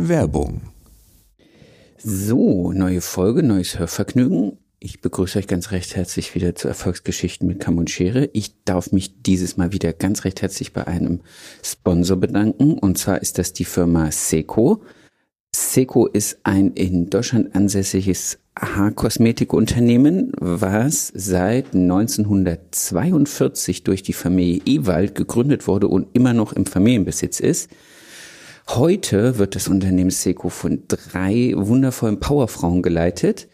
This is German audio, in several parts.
Werbung. So, neue Folge, neues Hörvergnügen. Ich begrüße euch ganz recht herzlich wieder zu Erfolgsgeschichten mit Kamm und Schere. Ich darf mich dieses Mal wieder ganz recht herzlich bei einem Sponsor bedanken. Und zwar ist das die Firma Seco. Seco ist ein in Deutschland ansässiges Haarkosmetikunternehmen, was seit 1942 durch die Familie Ewald gegründet wurde und immer noch im Familienbesitz ist. Heute wird das Unternehmen Seco von drei wundervollen Powerfrauen geleitet.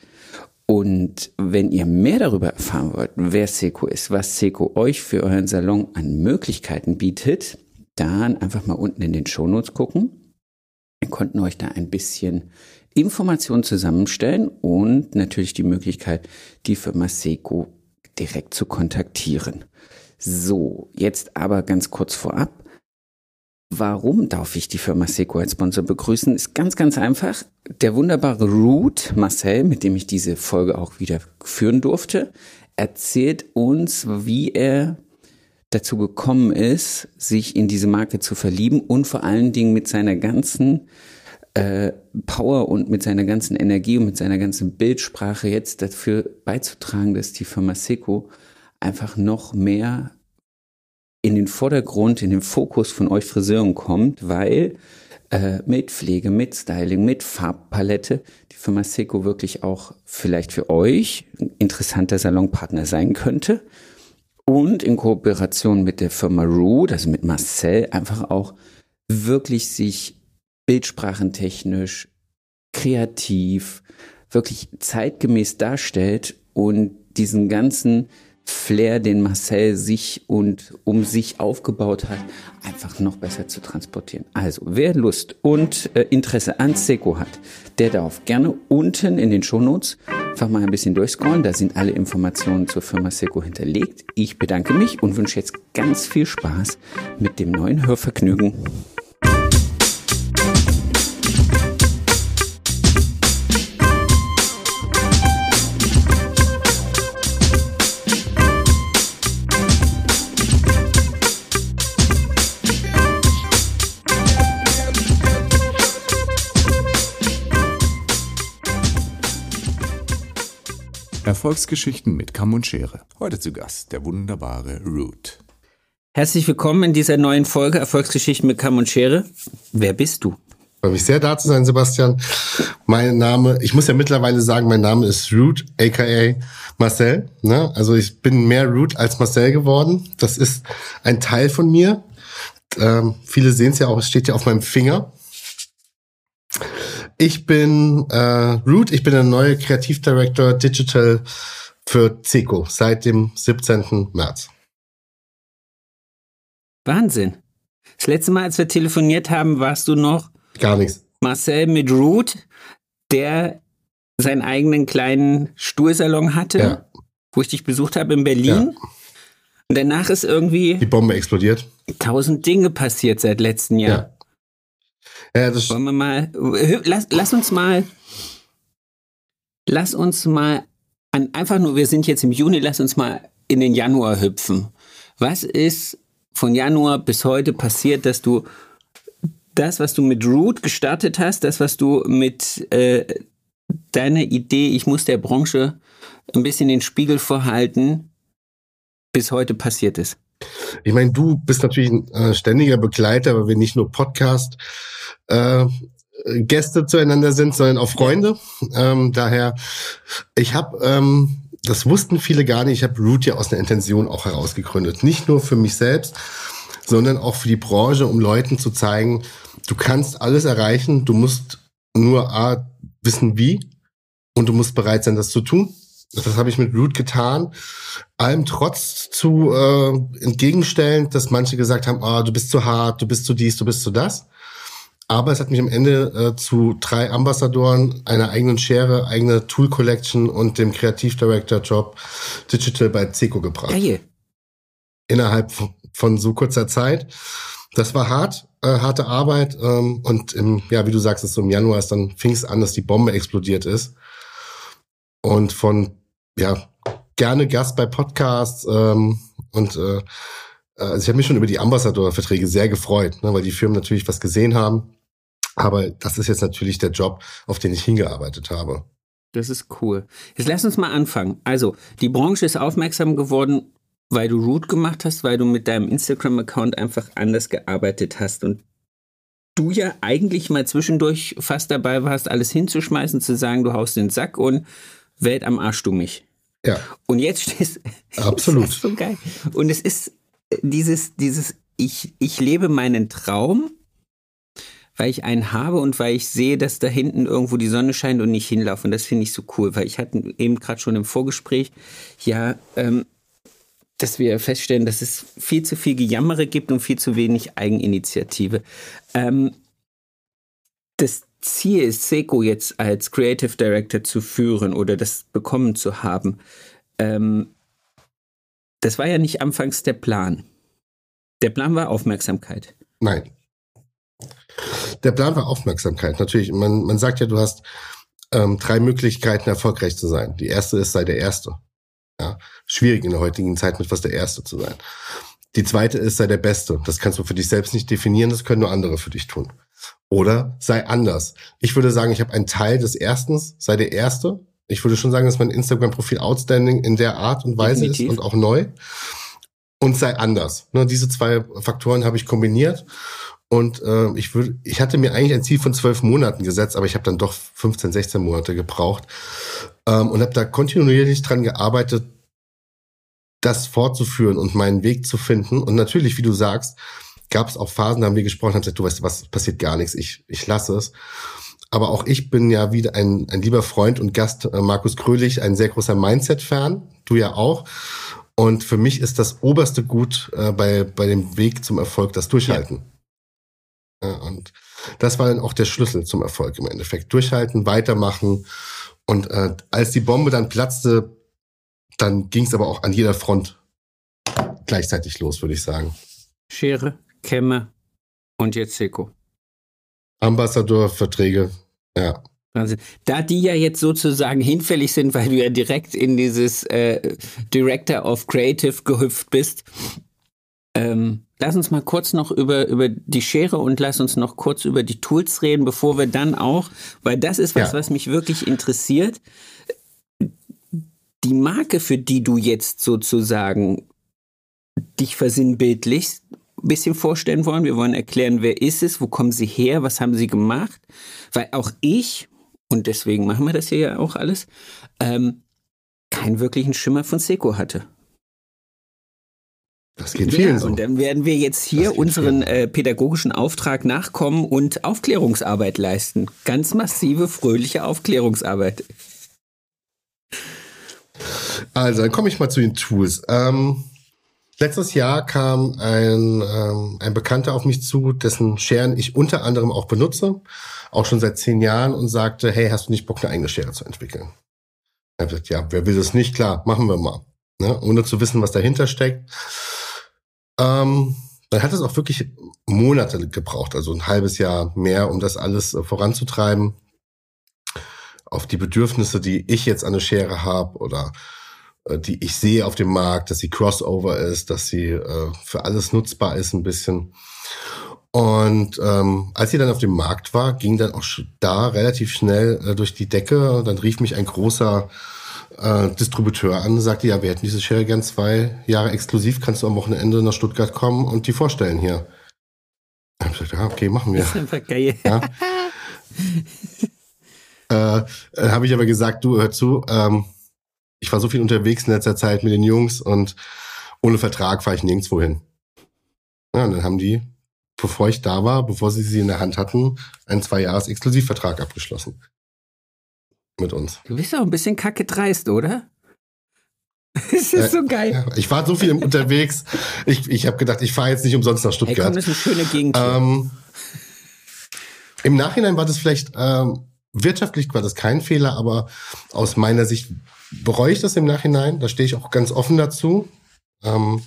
Und wenn ihr mehr darüber erfahren wollt, wer Seco ist, was Seco euch für euren Salon an Möglichkeiten bietet, dann einfach mal unten in den Shownotes gucken. Wir konnten euch da ein bisschen Informationen zusammenstellen und natürlich die Möglichkeit, die Firma Seco direkt zu kontaktieren. So, jetzt aber ganz kurz vorab. Warum darf ich die Firma Seco als Sponsor begrüßen? Ist ganz, ganz einfach. Der wunderbare Root Marcel, mit dem ich diese Folge auch wieder führen durfte, erzählt uns, wie er dazu gekommen ist, sich in diese Marke zu verlieben und vor allen Dingen mit seiner ganzen äh, Power und mit seiner ganzen Energie und mit seiner ganzen Bildsprache jetzt dafür beizutragen, dass die Firma Seco einfach noch mehr in den Vordergrund, in den Fokus von euch Friseuren kommt, weil äh, mit Pflege, mit Styling, mit Farbpalette die Firma Seco wirklich auch vielleicht für euch ein interessanter Salonpartner sein könnte. Und in Kooperation mit der Firma Root, also mit Marcel, einfach auch wirklich sich bildsprachentechnisch, kreativ, wirklich zeitgemäß darstellt und diesen ganzen Flair, den Marcel sich und um sich aufgebaut hat, einfach noch besser zu transportieren. Also, wer Lust und äh, Interesse an Seco hat, der darf gerne unten in den Shownotes einfach mal ein bisschen durchscrollen. Da sind alle Informationen zur Firma Seco hinterlegt. Ich bedanke mich und wünsche jetzt ganz viel Spaß mit dem neuen Hörvergnügen. Erfolgsgeschichten mit Kamm und Schere. Heute zu Gast der wunderbare Root. Herzlich willkommen in dieser neuen Folge Erfolgsgeschichten mit Kamm und Schere. Wer bist du? Freue mich sehr da zu sein, Sebastian. Mein Name, ich muss ja mittlerweile sagen, mein Name ist Root, aka Marcel. Ne? Also ich bin mehr Root als Marcel geworden. Das ist ein Teil von mir. Ähm, viele sehen es ja auch, es steht ja auf meinem Finger. Ich bin äh, Root, ich bin der neue Kreativdirektor Digital für CECO seit dem 17. März. Wahnsinn. Das letzte Mal, als wir telefoniert haben, warst du noch gar nichts. Marcel mit Root, der seinen eigenen kleinen Stuhlsalon hatte, ja. wo ich dich besucht habe in Berlin. Ja. Und danach ist irgendwie die Bombe explodiert. Tausend Dinge passiert seit letztem Jahr. Ja. Ja, das Wollen wir mal, lass, lass uns mal, lass uns mal, an, einfach nur, wir sind jetzt im Juni, lass uns mal in den Januar hüpfen. Was ist von Januar bis heute passiert, dass du das, was du mit Root gestartet hast, das, was du mit äh, deiner Idee, ich muss der Branche ein bisschen den Spiegel vorhalten, bis heute passiert ist? Ich meine, du bist natürlich ein äh, ständiger Begleiter, weil wir nicht nur Podcast äh, Gäste zueinander sind, sondern auch Freunde. Ähm, daher, ich habe, ähm, das wussten viele gar nicht, ich habe Root ja aus einer Intention auch herausgegründet. Nicht nur für mich selbst, sondern auch für die Branche, um Leuten zu zeigen, du kannst alles erreichen, du musst nur A, wissen wie und du musst bereit sein, das zu tun. Das habe ich mit Root getan. Allem trotz zu äh, entgegenstellend, dass manche gesagt haben, oh, du bist zu hart, du bist zu dies, du bist zu das. Aber es hat mich am Ende äh, zu drei Ambassadoren, einer eigenen Schere, eigene Tool Collection und dem Kreativdirector Job Digital bei Seco gebracht. Geil. Innerhalb von so kurzer Zeit. Das war hart, äh, harte Arbeit. Ähm, und im, ja, wie du sagst, es so im Januar ist, dann fing es an, dass die Bombe explodiert ist. Und von, ja, gerne Gast bei Podcasts ähm, und äh, also ich habe mich schon über die Ambassador-Verträge sehr gefreut, ne, weil die Firmen natürlich was gesehen haben Aber das ist jetzt natürlich der Job, auf den ich hingearbeitet habe. Das ist cool. Jetzt lass uns mal anfangen. Also, die Branche ist aufmerksam geworden, weil du Root gemacht hast, weil du mit deinem Instagram-Account einfach anders gearbeitet hast und du ja eigentlich mal zwischendurch fast dabei warst, alles hinzuschmeißen, zu sagen, du haust den Sack und Welt am Arsch du mich. Ja. Und jetzt stehst Absolut. Das ist so geil. Und es ist dieses, dieses, ich, ich lebe meinen Traum, weil ich einen habe und weil ich sehe, dass da hinten irgendwo die Sonne scheint und nicht hinlaufe. Und das finde ich so cool, weil ich hatte eben gerade schon im Vorgespräch, ja, ähm, dass wir feststellen, dass es viel zu viel Gejammere gibt und viel zu wenig Eigeninitiative. Ähm, das Ziel ist, Seiko jetzt als Creative Director zu führen oder das bekommen zu haben. Ähm, das war ja nicht anfangs der Plan. Der Plan war Aufmerksamkeit. Nein. Der Plan war Aufmerksamkeit. Natürlich, man, man sagt ja, du hast ähm, drei Möglichkeiten, erfolgreich zu sein. Die erste ist, sei der Erste. Ja, schwierig in der heutigen Zeit, mit was der Erste zu sein. Die zweite ist, sei der Beste. Das kannst du für dich selbst nicht definieren, das können nur andere für dich tun. Oder sei anders. Ich würde sagen, ich habe einen Teil des Erstens, sei der Erste. Ich würde schon sagen, dass mein Instagram-Profil outstanding in der Art und Weise Definitiv. ist und auch neu. Und sei anders. Ne, diese zwei Faktoren habe ich kombiniert. Und äh, ich würde, ich hatte mir eigentlich ein Ziel von zwölf Monaten gesetzt, aber ich habe dann doch 15, 16 Monate gebraucht ähm, und habe da kontinuierlich dran gearbeitet, das fortzuführen und meinen Weg zu finden. Und natürlich, wie du sagst, gab es auch Phasen, da haben wir gesprochen, haben gesagt, du weißt was, passiert gar nichts, ich, ich lasse es. Aber auch ich bin ja wieder ein, ein lieber Freund und Gast, äh, Markus Krölich, ein sehr großer Mindset-Fan, du ja auch. Und für mich ist das oberste Gut äh, bei, bei dem Weg zum Erfolg das Durchhalten. Ja. Ja, und das war dann auch der Schlüssel zum Erfolg im Endeffekt. Durchhalten, weitermachen. Und äh, als die Bombe dann platzte, dann ging es aber auch an jeder Front gleichzeitig los, würde ich sagen. Schere, Kämme und jetzt Seco. Ambassadorverträge, ja. Wahnsinn. Da die ja jetzt sozusagen hinfällig sind, weil du ja direkt in dieses äh, Director of Creative gehüpft bist, ähm, lass uns mal kurz noch über, über die Schere und lass uns noch kurz über die Tools reden, bevor wir dann auch, weil das ist was, ja. was mich wirklich interessiert. Die Marke, für die du jetzt sozusagen dich versinnbildlichst, ein bisschen vorstellen wollen. Wir wollen erklären, wer ist es, wo kommen sie her, was haben sie gemacht. Weil auch ich, und deswegen machen wir das hier ja auch alles, ähm, keinen wirklichen Schimmer von Seco hatte. Das geht vielen ja, so. Und dann werden wir jetzt hier unseren äh, pädagogischen Auftrag nachkommen und Aufklärungsarbeit leisten. Ganz massive, fröhliche Aufklärungsarbeit. Also, dann komme ich mal zu den Tools. Ähm, letztes Jahr kam ein, ähm, ein Bekannter auf mich zu, dessen Scheren ich unter anderem auch benutze, auch schon seit zehn Jahren und sagte, hey, hast du nicht Bock, eine eigene Schere zu entwickeln? Ich habe gesagt, ja, wer will das nicht? Klar, machen wir mal. Ne? Ohne zu wissen, was dahinter steckt. Ähm, dann hat es auch wirklich Monate gebraucht, also ein halbes Jahr mehr, um das alles äh, voranzutreiben. Auf die Bedürfnisse, die ich jetzt an der Schere habe oder die ich sehe auf dem Markt, dass sie Crossover ist, dass sie äh, für alles nutzbar ist ein bisschen. Und ähm, als sie dann auf dem Markt war, ging dann auch da relativ schnell äh, durch die Decke. Dann rief mich ein großer äh, Distributeur an und sagte, ja, wir hätten diese Schere gern zwei Jahre exklusiv, kannst du am Wochenende nach Stuttgart kommen und die vorstellen hier. Ich habe gesagt, ja, okay, machen wir. Das ist einfach geil. Ja. äh, äh, habe ich aber gesagt, du hör zu, ähm, ich war so viel unterwegs in letzter Zeit mit den Jungs und ohne Vertrag fahre ich nirgendwo hin. Ja, und dann haben die, bevor ich da war, bevor sie sie in der Hand hatten, einen zwei Jahres Exklusivvertrag abgeschlossen mit uns. Du bist auch ein bisschen kacke dreist, oder? Es ist so geil. Ich war so viel unterwegs. Ich, ich habe gedacht, ich fahre jetzt nicht umsonst nach Stuttgart. Hey, komm, das ist eine schöne Gegend. Ähm, Im Nachhinein war das vielleicht ähm, wirtschaftlich war das kein Fehler, aber aus meiner Sicht bereue ich das im Nachhinein. Da stehe ich auch ganz offen dazu. Ähm,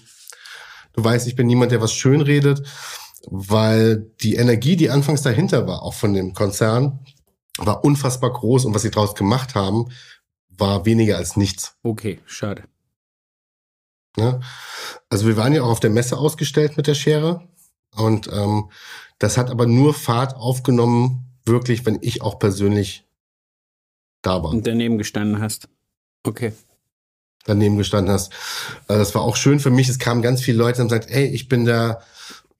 du weißt, ich bin niemand, der was schön redet, weil die Energie, die anfangs dahinter war, auch von dem Konzern, war unfassbar groß und was sie daraus gemacht haben, war weniger als nichts. Okay, schade. Ne? Also wir waren ja auch auf der Messe ausgestellt mit der Schere und ähm, Das hat aber nur Fahrt aufgenommen, wirklich, wenn ich auch persönlich da war. Und daneben gestanden hast. Okay. Daneben gestanden hast. Äh, das war auch schön für mich. Es kamen ganz viele Leute und gesagt, hey, ich bin der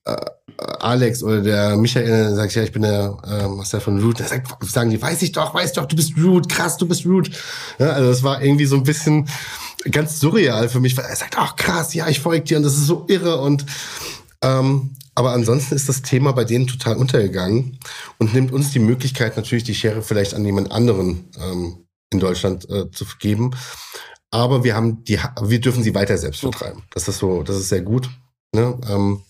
äh, Alex oder der Michael, dann sag ich, ja, ich bin der äh, Marcel von Root. Da sagt, sagen die, weiß ich doch, weiß doch, du bist Root, krass, du bist Root. Ja, also das war irgendwie so ein bisschen ganz surreal für mich, weil er sagt, ach krass, ja, ich folge dir und das ist so irre und ähm, aber ansonsten ist das Thema bei denen total untergegangen und nimmt uns die Möglichkeit, natürlich die Schere vielleicht an jemand anderen ähm, in Deutschland äh, zu geben. Aber wir haben die, wir dürfen sie weiter selbst vertreiben. Das ist so, das ist sehr gut. Ne? Ähm,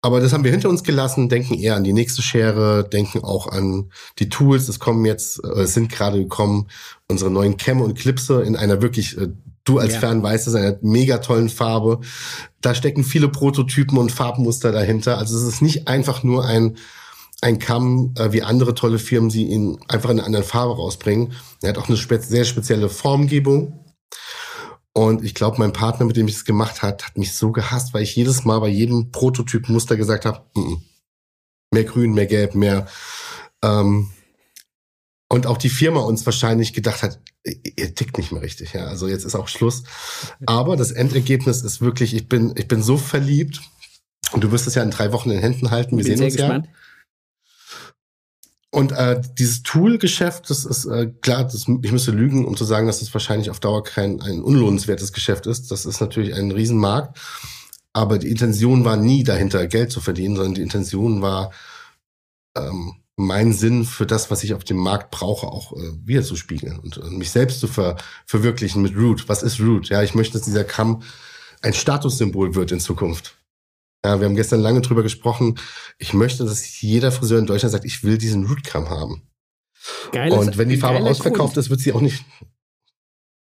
aber das haben wir hinter uns gelassen, denken eher an die nächste Schere, denken auch an die Tools. Es kommen jetzt, äh, es sind gerade gekommen, unsere neuen Cam und Clipse in einer wirklich, äh, du als ja. Fan weißt es, einer mega tollen Farbe. Da stecken viele Prototypen und Farbmuster dahinter. Also es ist nicht einfach nur ein, ein Kamm, äh, wie andere tolle Firmen sie ihn einfach in einer anderen Farbe rausbringen. Er hat auch eine spe sehr spezielle Formgebung. Und ich glaube, mein Partner, mit dem ich es gemacht hat, hat mich so gehasst, weil ich jedes Mal bei jedem Prototyp Muster gesagt habe, mm -mm. mehr Grün, mehr Gelb, mehr. Ähm, und auch die Firma uns wahrscheinlich gedacht hat, ihr tickt nicht mehr richtig. Ja, also jetzt ist auch Schluss. Aber das Endergebnis ist wirklich, ich bin, ich bin so verliebt. Und du wirst es ja in drei Wochen in Händen halten. Wir bin sehen uns gespannt. ja. Und äh, dieses Tool-Geschäft, das ist äh, klar, das, ich müsste lügen, um zu sagen, dass das wahrscheinlich auf Dauer kein ein unlohnenswertes Geschäft ist. Das ist natürlich ein Riesenmarkt. Aber die Intention war nie dahinter, Geld zu verdienen, sondern die Intention war, ähm, mein Sinn für das, was ich auf dem Markt brauche, auch äh, wieder zu spiegeln und äh, mich selbst zu ver verwirklichen mit Root. Was ist Root? Ja, ich möchte, dass dieser Kamm ein Statussymbol wird in Zukunft. Ja, wir haben gestern lange drüber gesprochen. Ich möchte, dass jeder Friseur in Deutschland sagt, ich will diesen Rootcam haben. Geiles, und wenn die Farbe ausverkauft Grund. ist, wird sie auch nicht.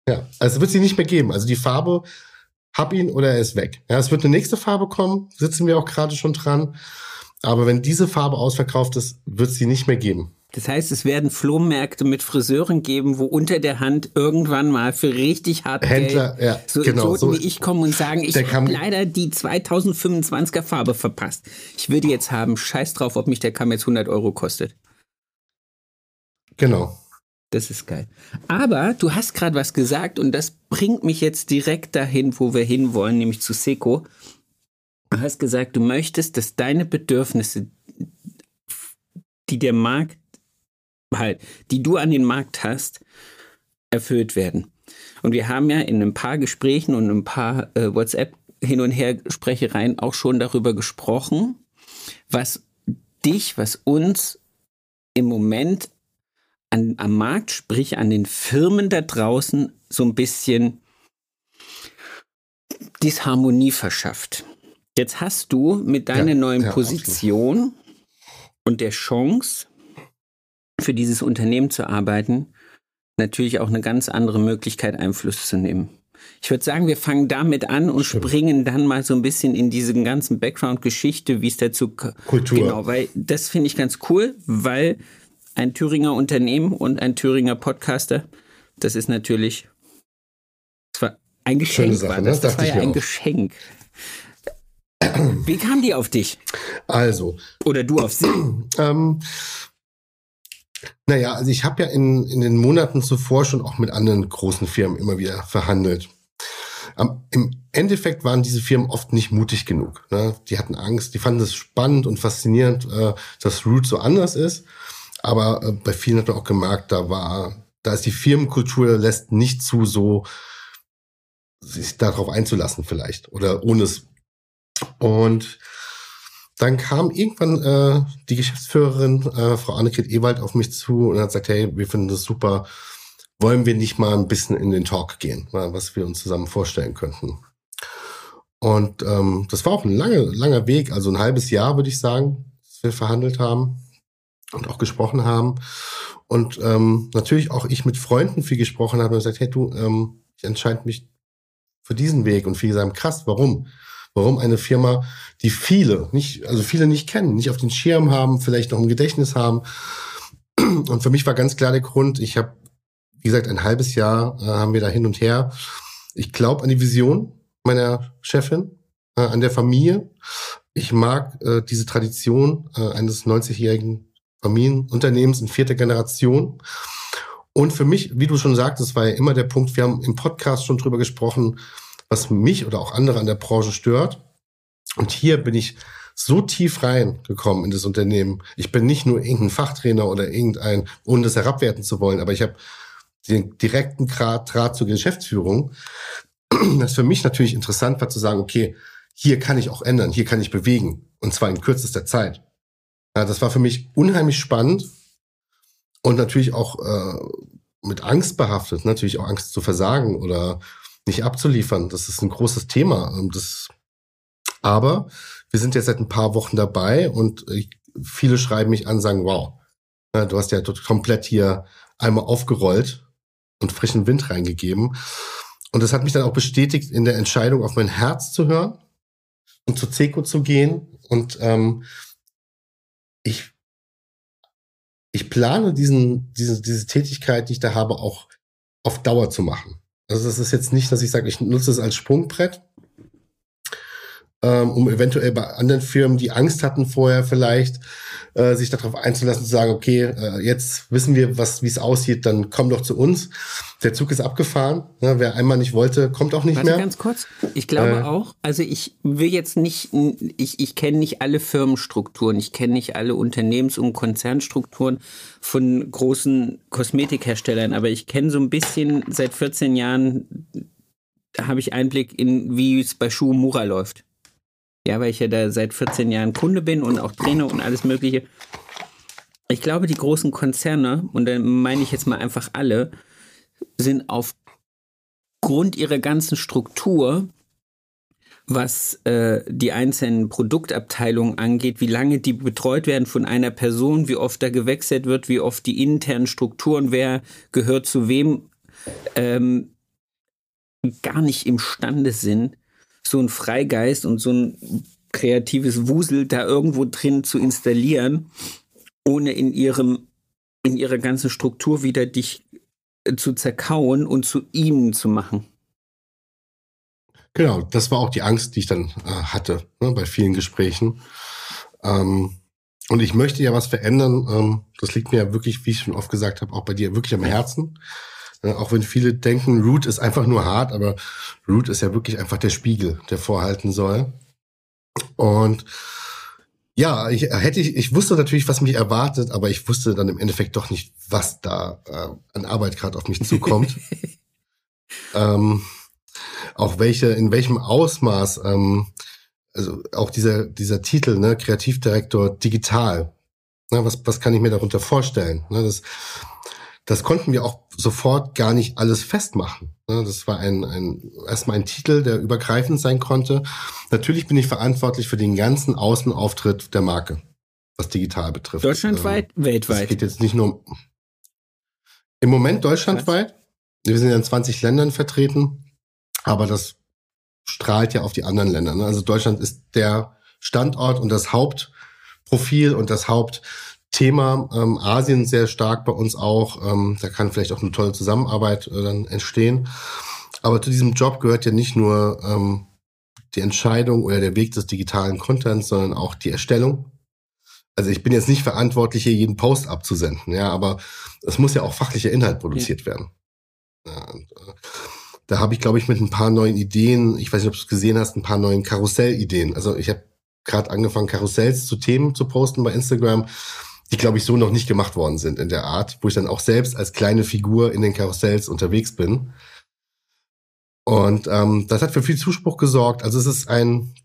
Ja, also wird sie nicht mehr geben. Also die Farbe, hab ihn oder er ist weg. Ja, es wird eine nächste Farbe kommen, sitzen wir auch gerade schon dran. Aber wenn diese Farbe ausverkauft ist, wird sie nicht mehr geben. Das heißt, es werden Flohmärkte mit Friseuren geben, wo unter der Hand irgendwann mal für richtig hart Händler, Geld ja, so genau, so wie ich kommen und sagen, ich habe leider die 2025er Farbe verpasst. Ich würde jetzt haben, scheiß drauf, ob mich der Kamm jetzt 100 Euro kostet. Genau. Das ist geil. Aber du hast gerade was gesagt und das bringt mich jetzt direkt dahin, wo wir hinwollen, nämlich zu Seco. Du hast gesagt, du möchtest, dass deine Bedürfnisse, die der Markt halt, die du an den Markt hast, erfüllt werden. Und wir haben ja in ein paar Gesprächen und ein paar äh, WhatsApp hin und her Sprechereien auch schon darüber gesprochen, was dich, was uns im Moment an, am Markt, sprich an den Firmen da draußen, so ein bisschen Disharmonie verschafft. Jetzt hast du mit deiner ja, neuen ja, Position absolut. und der Chance, für dieses Unternehmen zu arbeiten, natürlich auch eine ganz andere Möglichkeit, Einfluss zu nehmen. Ich würde sagen, wir fangen damit an und Stimmt. springen dann mal so ein bisschen in diese ganzen Background-Geschichte, wie es dazu Kultur. Genau, weil das finde ich ganz cool, weil ein Thüringer Unternehmen und ein Thüringer Podcaster, das ist natürlich, das war ein Geschenk, Sache, war das, ne? das war ja ein auch. Geschenk. Wie kam die auf dich? Also. Oder du auf sie? ähm, naja, also ich habe ja in, in den Monaten zuvor schon auch mit anderen großen Firmen immer wieder verhandelt. Um, Im Endeffekt waren diese Firmen oft nicht mutig genug. Ne? Die hatten Angst, die fanden es spannend und faszinierend, äh, dass Root so anders ist. Aber äh, bei vielen hat man auch gemerkt, da war, da ist die Firmenkultur lässt nicht zu, so sich darauf einzulassen vielleicht oder ohne es. Und dann kam irgendwann äh, die Geschäftsführerin, äh, Frau Annegret Ewald, auf mich zu und hat gesagt, hey, wir finden das super. Wollen wir nicht mal ein bisschen in den Talk gehen, was wir uns zusammen vorstellen könnten? Und ähm, das war auch ein langer, langer Weg, also ein halbes Jahr, würde ich sagen, dass wir verhandelt haben und auch gesprochen haben. Und ähm, natürlich auch ich mit Freunden viel gesprochen habe und gesagt, hey du, ähm, ich entscheide mich für diesen Weg. Und viele sagen, krass, warum? Warum eine Firma, die viele, nicht, also viele nicht kennen, nicht auf den Schirm haben, vielleicht noch im Gedächtnis haben. Und für mich war ganz klar der Grund, ich habe, wie gesagt, ein halbes Jahr äh, haben wir da hin und her. Ich glaube an die Vision meiner Chefin, äh, an der Familie. ich mag äh, diese Tradition äh, eines 90-jährigen Familienunternehmens in vierter Generation. Und für mich, wie du schon sagtest, war ja immer der Punkt, wir haben im Podcast schon drüber gesprochen, was mich oder auch andere an der Branche stört. Und hier bin ich so tief reingekommen in das Unternehmen. Ich bin nicht nur irgendein Fachtrainer oder irgendein, ohne das herabwerten zu wollen, aber ich habe den direkten Draht, Draht zur Geschäftsführung. Das für mich natürlich interessant war zu sagen, okay, hier kann ich auch ändern, hier kann ich bewegen und zwar in kürzester Zeit. Ja, das war für mich unheimlich spannend und natürlich auch äh, mit Angst behaftet, natürlich auch Angst zu versagen oder nicht abzuliefern. Das ist ein großes Thema. Das, aber wir sind jetzt seit ein paar Wochen dabei und ich, viele schreiben mich an, sagen, wow, ja, du hast ja komplett hier einmal aufgerollt und frischen Wind reingegeben. Und das hat mich dann auch bestätigt, in der Entscheidung auf mein Herz zu hören und zu Ceco zu gehen. Und ähm, ich, ich plane diesen, diese, diese Tätigkeit, die ich da habe, auch auf Dauer zu machen. Also das ist jetzt nicht, dass ich sage, ich nutze es als Sprungbrett, ähm, um eventuell bei anderen Firmen, die Angst hatten vorher vielleicht, äh, sich darauf einzulassen, zu sagen, okay, äh, jetzt wissen wir, was wie es aussieht, dann komm doch zu uns. Der Zug ist abgefahren. Ja, wer einmal nicht wollte, kommt auch nicht Warte mehr. ganz kurz. Ich glaube äh, auch, also ich will jetzt nicht, ich, ich kenne nicht alle Firmenstrukturen, ich kenne nicht alle Unternehmens- und Konzernstrukturen von großen Kosmetikherstellern, aber ich kenne so ein bisschen seit 14 Jahren habe ich Einblick in, wie es bei Schuh Mura läuft. Ja, weil ich ja da seit 14 Jahren Kunde bin und auch Trainer und alles Mögliche. Ich glaube, die großen Konzerne, und da meine ich jetzt mal einfach alle, sind aufgrund ihrer ganzen Struktur, was äh, die einzelnen Produktabteilungen angeht, wie lange die betreut werden von einer Person, wie oft da gewechselt wird, wie oft die internen Strukturen, wer gehört zu wem, ähm, gar nicht imstande sind, so ein Freigeist und so ein kreatives Wusel da irgendwo drin zu installieren, ohne in ihrem, in ihrer ganzen Struktur wieder dich äh, zu zerkauen und zu ihm zu machen. Genau, das war auch die Angst, die ich dann äh, hatte ne, bei vielen Gesprächen. Ähm, und ich möchte ja was verändern. Ähm, das liegt mir ja wirklich, wie ich schon oft gesagt habe, auch bei dir wirklich am Herzen. Auch wenn viele denken, Root ist einfach nur hart, aber Root ist ja wirklich einfach der Spiegel, der vorhalten soll. Und ja, ich hätte ich, ich wusste natürlich, was mich erwartet, aber ich wusste dann im Endeffekt doch nicht, was da äh, an Arbeit gerade auf mich zukommt. ähm, auch welche, in welchem Ausmaß, ähm, also auch dieser, dieser Titel, ne, Kreativdirektor digital. Ne, was, was kann ich mir darunter vorstellen? Ne, das, das konnten wir auch sofort gar nicht alles festmachen. Ne, das war ein, ein, erstmal ein Titel, der übergreifend sein konnte. Natürlich bin ich verantwortlich für den ganzen Außenauftritt der Marke, was digital betrifft. Deutschlandweit, ähm, weltweit. Es geht jetzt nicht nur um, im Moment deutschlandweit. Wir sind ja in 20 Ländern vertreten, aber das strahlt ja auf die anderen Länder. Ne? Also Deutschland ist der Standort und das Hauptprofil und das Haupt Thema ähm, Asien sehr stark bei uns auch. Ähm, da kann vielleicht auch eine tolle Zusammenarbeit äh, dann entstehen. Aber zu diesem Job gehört ja nicht nur ähm, die Entscheidung oder der Weg des digitalen Contents, sondern auch die Erstellung. Also ich bin jetzt nicht verantwortlich, hier jeden Post abzusenden, ja, aber es muss ja auch fachlicher Inhalt produziert ja. werden. Ja, und, äh, da habe ich, glaube ich, mit ein paar neuen Ideen, ich weiß nicht, ob du es gesehen hast, ein paar neuen Karussellideen. Also ich habe gerade angefangen, Karussells zu Themen zu posten bei Instagram die, glaube ich, so noch nicht gemacht worden sind in der Art, wo ich dann auch selbst als kleine Figur in den Karussells unterwegs bin. Und ähm, das hat für viel Zuspruch gesorgt. Also es ist ein,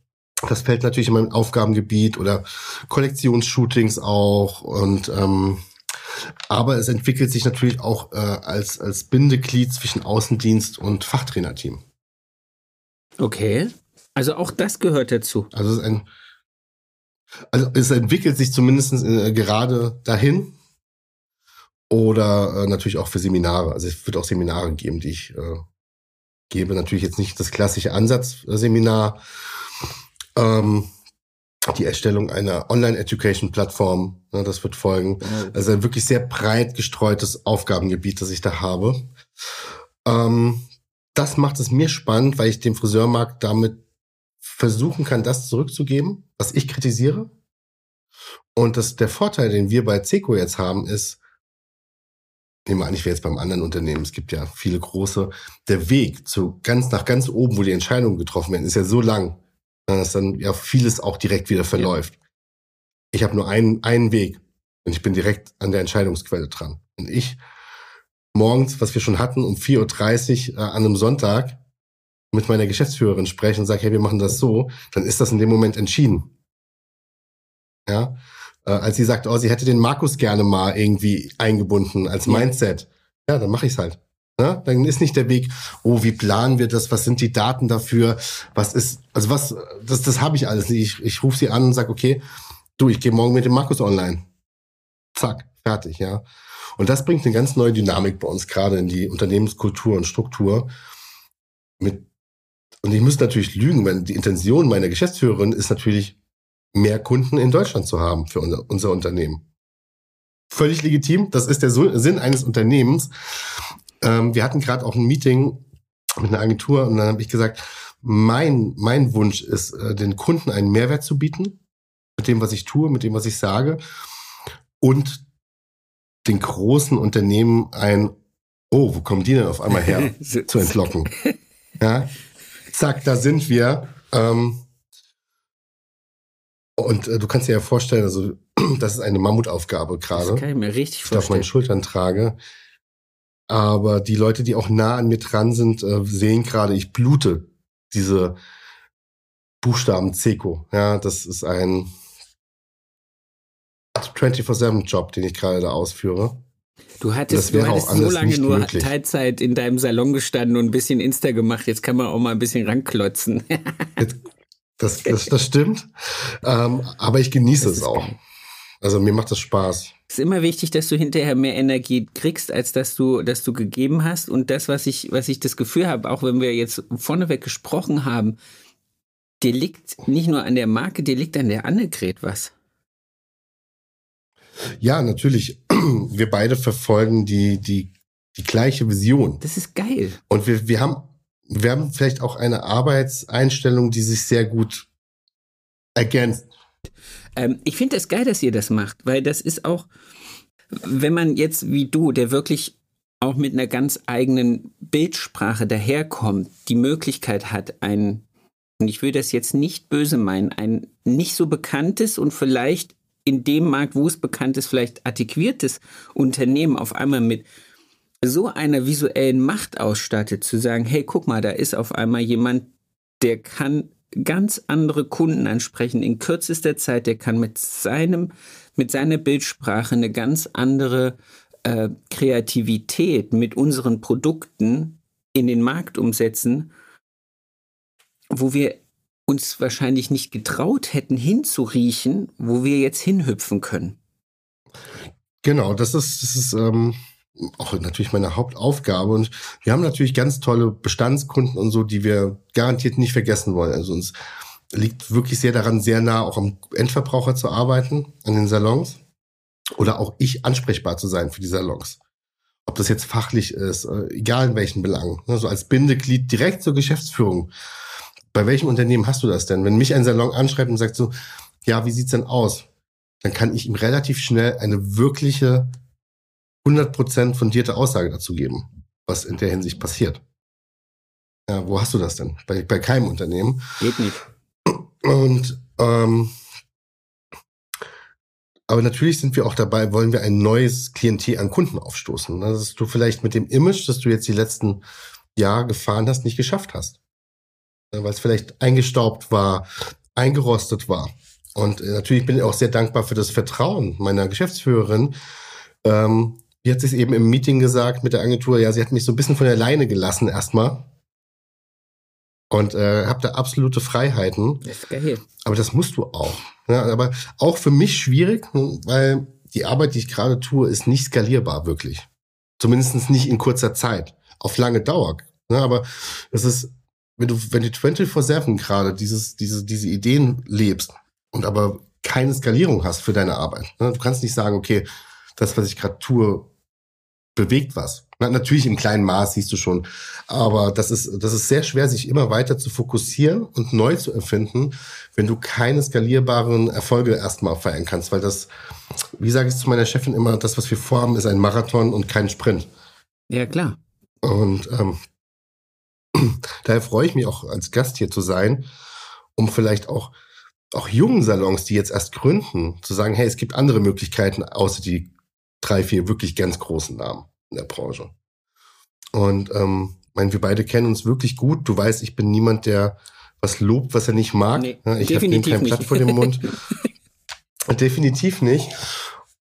das fällt natürlich in mein Aufgabengebiet oder Kollektionsshootings auch und ähm, aber es entwickelt sich natürlich auch äh, als als Bindeglied zwischen Außendienst und Fachtrainerteam. Okay, also auch das gehört dazu. Also es ist ein also es entwickelt sich zumindest äh, gerade dahin. Oder äh, natürlich auch für Seminare. Also es wird auch Seminare geben, die ich äh, gebe. Natürlich jetzt nicht das klassische Ansatzseminar. Ähm, die Erstellung einer Online-Education-Plattform, ne, das wird folgen. Also ein wirklich sehr breit gestreutes Aufgabengebiet, das ich da habe. Ähm, das macht es mir spannend, weil ich den Friseurmarkt damit versuchen kann, das zurückzugeben, was ich kritisiere. Und das, der Vorteil, den wir bei Seco jetzt haben, ist, nehmen wir an, ich wäre jetzt beim anderen Unternehmen, es gibt ja viele große, der Weg zu ganz nach ganz oben, wo die Entscheidungen getroffen werden, ist ja so lang, dass dann ja vieles auch direkt wieder verläuft. Ja. Ich habe nur einen, einen Weg und ich bin direkt an der Entscheidungsquelle dran. Und ich morgens, was wir schon hatten, um 4.30 Uhr äh, an einem Sonntag mit meiner Geschäftsführerin spreche und sage, hey, wir machen das so, dann ist das in dem Moment entschieden. Ja, äh, als sie sagt, oh, sie hätte den Markus gerne mal irgendwie eingebunden als Mindset. Ja, dann mache ich es halt. Ja, dann ist nicht der Weg, oh, wie planen wir das, was sind die Daten dafür, was ist, also was, das, das habe ich alles nicht. Ich, ich rufe sie an und sage, okay, du, ich gehe morgen mit dem Markus online. Zack, fertig, ja. Und das bringt eine ganz neue Dynamik bei uns gerade in die Unternehmenskultur und Struktur. Mit, und ich muss natürlich lügen, wenn die Intention meiner Geschäftsführerin ist natürlich, mehr Kunden in Deutschland zu haben für unser, unser Unternehmen. Völlig legitim, das ist der Sinn eines Unternehmens. Ähm, wir hatten gerade auch ein Meeting mit einer Agentur und dann habe ich gesagt, mein, mein Wunsch ist, äh, den Kunden einen Mehrwert zu bieten, mit dem, was ich tue, mit dem, was ich sage und den großen Unternehmen ein, oh, wo kommen die denn auf einmal her, zu entlocken. Ja, zack, da sind wir. Ähm, und äh, du kannst dir ja vorstellen, also das ist eine Mammutaufgabe gerade. Das kann ich mir richtig vorstellen. Ich auf meinen Schultern trage. Aber die Leute, die auch nah an mir dran sind, äh, sehen gerade, ich blute diese Buchstaben Zeko. Ja, das ist ein 24-7-Job, den ich gerade da ausführe. Du hattest, du hattest so lange nur möglich. Teilzeit in deinem Salon gestanden und ein bisschen Insta gemacht. Jetzt kann man auch mal ein bisschen ranklotzen. Das, das, das stimmt. Ähm, aber ich genieße das es auch. Geil. Also mir macht das Spaß. Es ist immer wichtig, dass du hinterher mehr Energie kriegst, als dass du, dass du gegeben hast. Und das, was ich, was ich das Gefühl habe, auch wenn wir jetzt vorneweg gesprochen haben, dir liegt nicht nur an der Marke, dir liegt an der Annegret was. Ja, natürlich. Wir beide verfolgen die, die, die gleiche Vision. Das ist geil. Und wir, wir haben wir haben vielleicht auch eine Arbeitseinstellung, die sich sehr gut ergänzt. Ähm, ich finde es das geil, dass ihr das macht, weil das ist auch, wenn man jetzt wie du, der wirklich auch mit einer ganz eigenen Bildsprache daherkommt, die Möglichkeit hat, ein, und ich will das jetzt nicht böse meinen, ein nicht so bekanntes und vielleicht in dem Markt, wo es bekannt ist, vielleicht artiquiertes Unternehmen auf einmal mit so einer visuellen Macht ausstattet, zu sagen, hey, guck mal, da ist auf einmal jemand, der kann ganz andere Kunden ansprechen. In kürzester Zeit, der kann mit seinem, mit seiner Bildsprache eine ganz andere äh, Kreativität mit unseren Produkten in den Markt umsetzen, wo wir uns wahrscheinlich nicht getraut hätten hinzuriechen, wo wir jetzt hinhüpfen können. Genau, das ist, das ist ähm, auch natürlich meine Hauptaufgabe. Und wir haben natürlich ganz tolle Bestandskunden und so, die wir garantiert nicht vergessen wollen. Also uns liegt wirklich sehr daran, sehr nah auch am Endverbraucher zu arbeiten, an den Salons. Oder auch ich ansprechbar zu sein für die Salons. Ob das jetzt fachlich ist, äh, egal in welchen Belangen. Also als Bindeglied direkt zur Geschäftsführung. Bei welchem Unternehmen hast du das denn? Wenn mich ein Salon anschreibt und sagt so, ja, wie sieht's denn aus? Dann kann ich ihm relativ schnell eine wirkliche 100% fundierte Aussage dazu geben, was in der Hinsicht passiert. Ja, wo hast du das denn? Bei, bei keinem Unternehmen. Geht nicht. Und ähm, aber natürlich sind wir auch dabei, wollen wir ein neues Klientel an Kunden aufstoßen. Das ist du vielleicht mit dem Image, das du jetzt die letzten Jahre gefahren hast, nicht geschafft hast. Weil es vielleicht eingestaubt war, eingerostet war. Und äh, natürlich bin ich auch sehr dankbar für das Vertrauen meiner Geschäftsführerin, ähm, wie hat es eben im Meeting gesagt mit der Agentur, ja, sie hat mich so ein bisschen von der Leine gelassen erstmal. Und äh, habe da absolute Freiheiten. Das ist geil. Aber das musst du auch. Ja, aber auch für mich schwierig, weil die Arbeit, die ich gerade tue, ist nicht skalierbar, wirklich. Zumindest nicht in kurzer Zeit. Auf lange Dauer. Ja, aber es ist, wenn du, wenn du 24-7 gerade dieses, diese, diese Ideen lebst und aber keine Skalierung hast für deine Arbeit. Ne? Du kannst nicht sagen, okay, das, was ich gerade tue, bewegt was. Na, natürlich im kleinen Maß siehst du schon, aber das ist, das ist sehr schwer, sich immer weiter zu fokussieren und neu zu erfinden, wenn du keine skalierbaren Erfolge erstmal feiern kannst, weil das, wie sage ich zu meiner Chefin immer, das, was wir vorhaben, ist ein Marathon und kein Sprint. Ja, klar. Und ähm, daher freue ich mich auch als Gast hier zu sein, um vielleicht auch auch jungen Salons, die jetzt erst gründen, zu sagen, hey, es gibt andere Möglichkeiten, außer die drei, vier wirklich ganz großen Namen in der Branche. Und ähm, mein, wir beide kennen uns wirklich gut. Du weißt, ich bin niemand, der was lobt, was er nicht mag. Nee, ich habe dem kein Blatt vor dem Mund. definitiv nicht.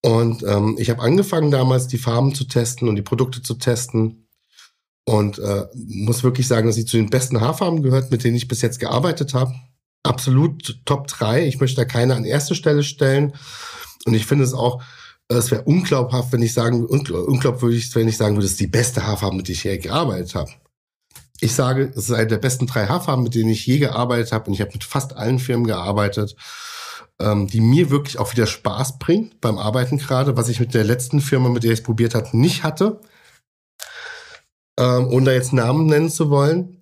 Und ähm, ich habe angefangen damals, die Farben zu testen und die Produkte zu testen. Und äh, muss wirklich sagen, dass sie zu den besten Haarfarben gehört, mit denen ich bis jetzt gearbeitet habe. Absolut Top 3. Ich möchte da keine an erste Stelle stellen. Und ich finde es auch es wäre unglaubhaft, wenn ich sagen, unglaubwürdig, wenn ich sagen würde, es ist die beste Haarfarbe, mit der ich je gearbeitet habe. Ich sage, es ist eine der besten drei Haarfarben, mit denen ich je gearbeitet habe. Und ich habe mit fast allen Firmen gearbeitet, ähm, die mir wirklich auch wieder Spaß bringt beim Arbeiten gerade, was ich mit der letzten Firma, mit der ich es probiert habe, nicht hatte. Ähm, ohne da jetzt Namen nennen zu wollen.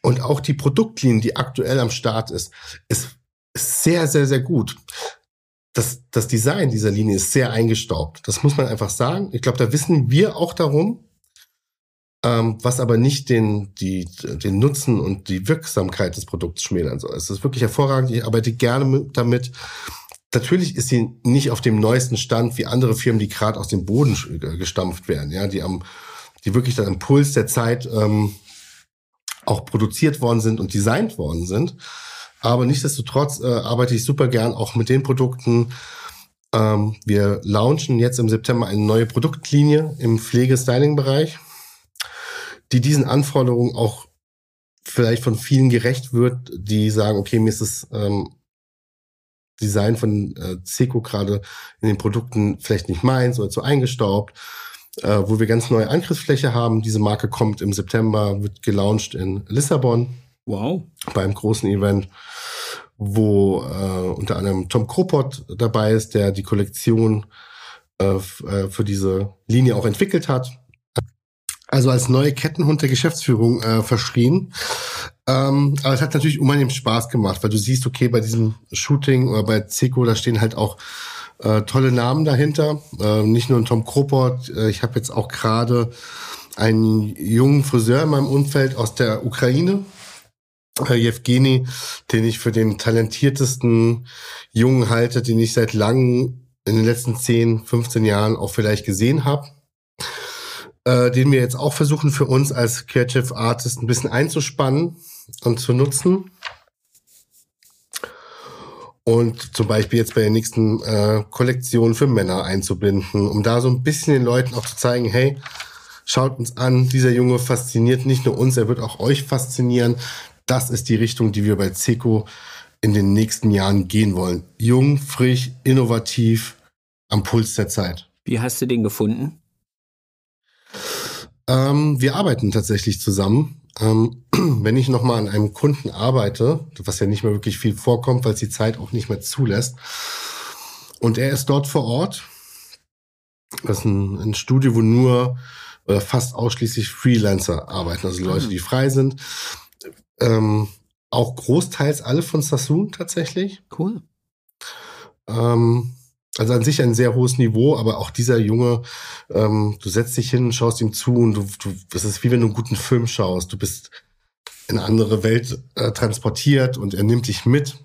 Und auch die Produktlinie, die aktuell am Start ist, ist sehr, sehr, sehr gut das, das Design dieser Linie ist sehr eingestaubt. Das muss man einfach sagen. Ich glaube, da wissen wir auch darum, ähm, was aber nicht den, die, den Nutzen und die Wirksamkeit des Produkts schmälern soll. Es ist wirklich hervorragend. Ich arbeite gerne damit. Natürlich ist sie nicht auf dem neuesten Stand wie andere Firmen, die gerade aus dem Boden gestampft werden, ja, die am, die wirklich dann im Puls der Zeit ähm, auch produziert worden sind und designt worden sind. Aber nichtsdestotrotz äh, arbeite ich super gern auch mit den Produkten. Ähm, wir launchen jetzt im September eine neue Produktlinie im Pflege-Styling-Bereich, die diesen Anforderungen auch vielleicht von vielen gerecht wird, die sagen, okay, mir ist das ähm, Design von äh, Seco gerade in den Produkten vielleicht nicht meins oder zu eingestaubt, äh, wo wir ganz neue Angriffsfläche haben. Diese Marke kommt im September, wird gelauncht in Lissabon. Wow. Beim großen Event, wo äh, unter anderem Tom Kropot dabei ist, der die Kollektion äh, äh, für diese Linie auch entwickelt hat. Also als neue Kettenhund der Geschäftsführung äh, verschrien. Ähm, aber es hat natürlich unheimlich Spaß gemacht, weil du siehst, okay, bei diesem Shooting oder bei Zico, da stehen halt auch äh, tolle Namen dahinter. Äh, nicht nur ein Tom Kropot. Äh, ich habe jetzt auch gerade einen jungen Friseur in meinem Umfeld aus der Ukraine, Jewgeni, den ich für den talentiertesten Jungen halte, den ich seit langem in den letzten 10, 15 Jahren auch vielleicht gesehen habe. Äh, den wir jetzt auch versuchen für uns als Creative Artist ein bisschen einzuspannen und zu nutzen. Und zum Beispiel jetzt bei der nächsten äh, Kollektion für Männer einzubinden, um da so ein bisschen den Leuten auch zu zeigen, hey, schaut uns an, dieser Junge fasziniert nicht nur uns, er wird auch euch faszinieren das ist die Richtung, die wir bei Seco in den nächsten Jahren gehen wollen. Jung, frisch, innovativ, am Puls der Zeit. Wie hast du den gefunden? Ähm, wir arbeiten tatsächlich zusammen. Ähm, wenn ich nochmal an einem Kunden arbeite, was ja nicht mehr wirklich viel vorkommt, weil es die Zeit auch nicht mehr zulässt, und er ist dort vor Ort, das ist ein, ein Studio, wo nur oder fast ausschließlich Freelancer arbeiten, also Leute, ah. die frei sind. Ähm, auch großteils alle von Sassoon tatsächlich. Cool. Ähm, also an sich ein sehr hohes Niveau, aber auch dieser Junge, ähm, du setzt dich hin, schaust ihm zu und du, du, das ist wie wenn du einen guten Film schaust. Du bist in eine andere Welt äh, transportiert und er nimmt dich mit.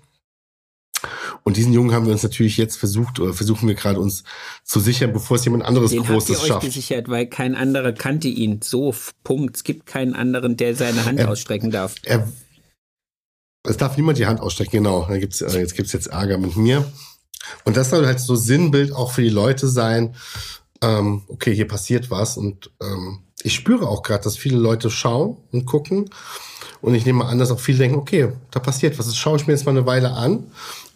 Und diesen Jungen haben wir uns natürlich jetzt versucht, oder versuchen wir gerade uns zu sichern, bevor es jemand anderes Den Großes habt ihr schafft. Euch gesichert, weil kein anderer kannte ihn. So, Punkt. Es gibt keinen anderen, der seine Hand er, ausstrecken darf. Er, es darf niemand die Hand ausstrecken, genau. Da gibt's, äh, jetzt gibt's jetzt Ärger mit mir. Und das soll halt so Sinnbild auch für die Leute sein. Ähm, okay, hier passiert was. Und ähm, ich spüre auch gerade, dass viele Leute schauen und gucken. Und ich nehme an, dass auch viele denken, okay, da passiert was. Das schaue ich mir jetzt mal eine Weile an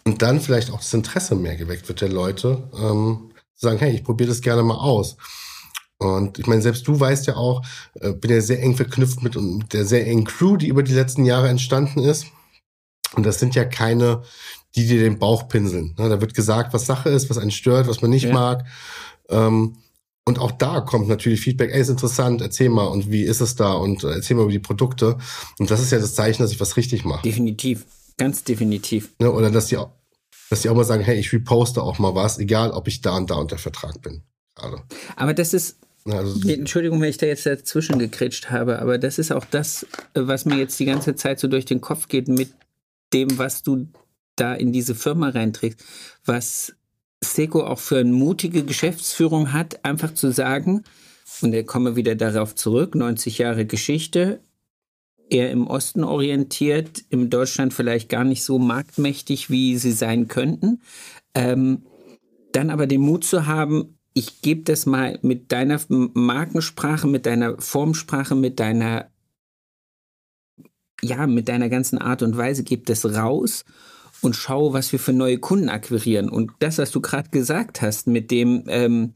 und dann vielleicht auch das Interesse mehr geweckt wird der Leute, ähm, sagen, hey, ich probiere das gerne mal aus. Und ich meine, selbst du weißt ja auch, äh, bin ja sehr eng verknüpft mit, mit der sehr engen Crew, die über die letzten Jahre entstanden ist. Und das sind ja keine, die dir den Bauch pinseln. Ne? Da wird gesagt, was Sache ist, was einen stört, was man nicht ja. mag. Ähm, und auch da kommt natürlich Feedback, ey, ist interessant, erzähl mal und wie ist es da und erzähl mal über die Produkte. Und das ist ja das Zeichen, dass ich was richtig mache. Definitiv, ganz definitiv. Ne? Oder dass die, dass die auch mal sagen, hey, ich reposte auch mal was, egal ob ich da und da unter Vertrag bin. Gerade. Aber das ist, also, Entschuldigung, wenn ich da jetzt dazwischen gekretscht habe, aber das ist auch das, was mir jetzt die ganze Zeit so durch den Kopf geht mit dem, was du da in diese Firma reinträgst, was Seco auch für eine mutige Geschäftsführung hat, einfach zu sagen, und er komme wieder darauf zurück, 90 Jahre Geschichte, eher im Osten orientiert, in Deutschland vielleicht gar nicht so marktmächtig, wie sie sein könnten. Ähm, dann aber den Mut zu haben, ich gebe das mal mit deiner Markensprache, mit deiner Formsprache, mit deiner, ja, mit deiner ganzen Art und Weise, gebe das raus und schaue, was wir für neue Kunden akquirieren. Und das, was du gerade gesagt hast, mit dem, ähm,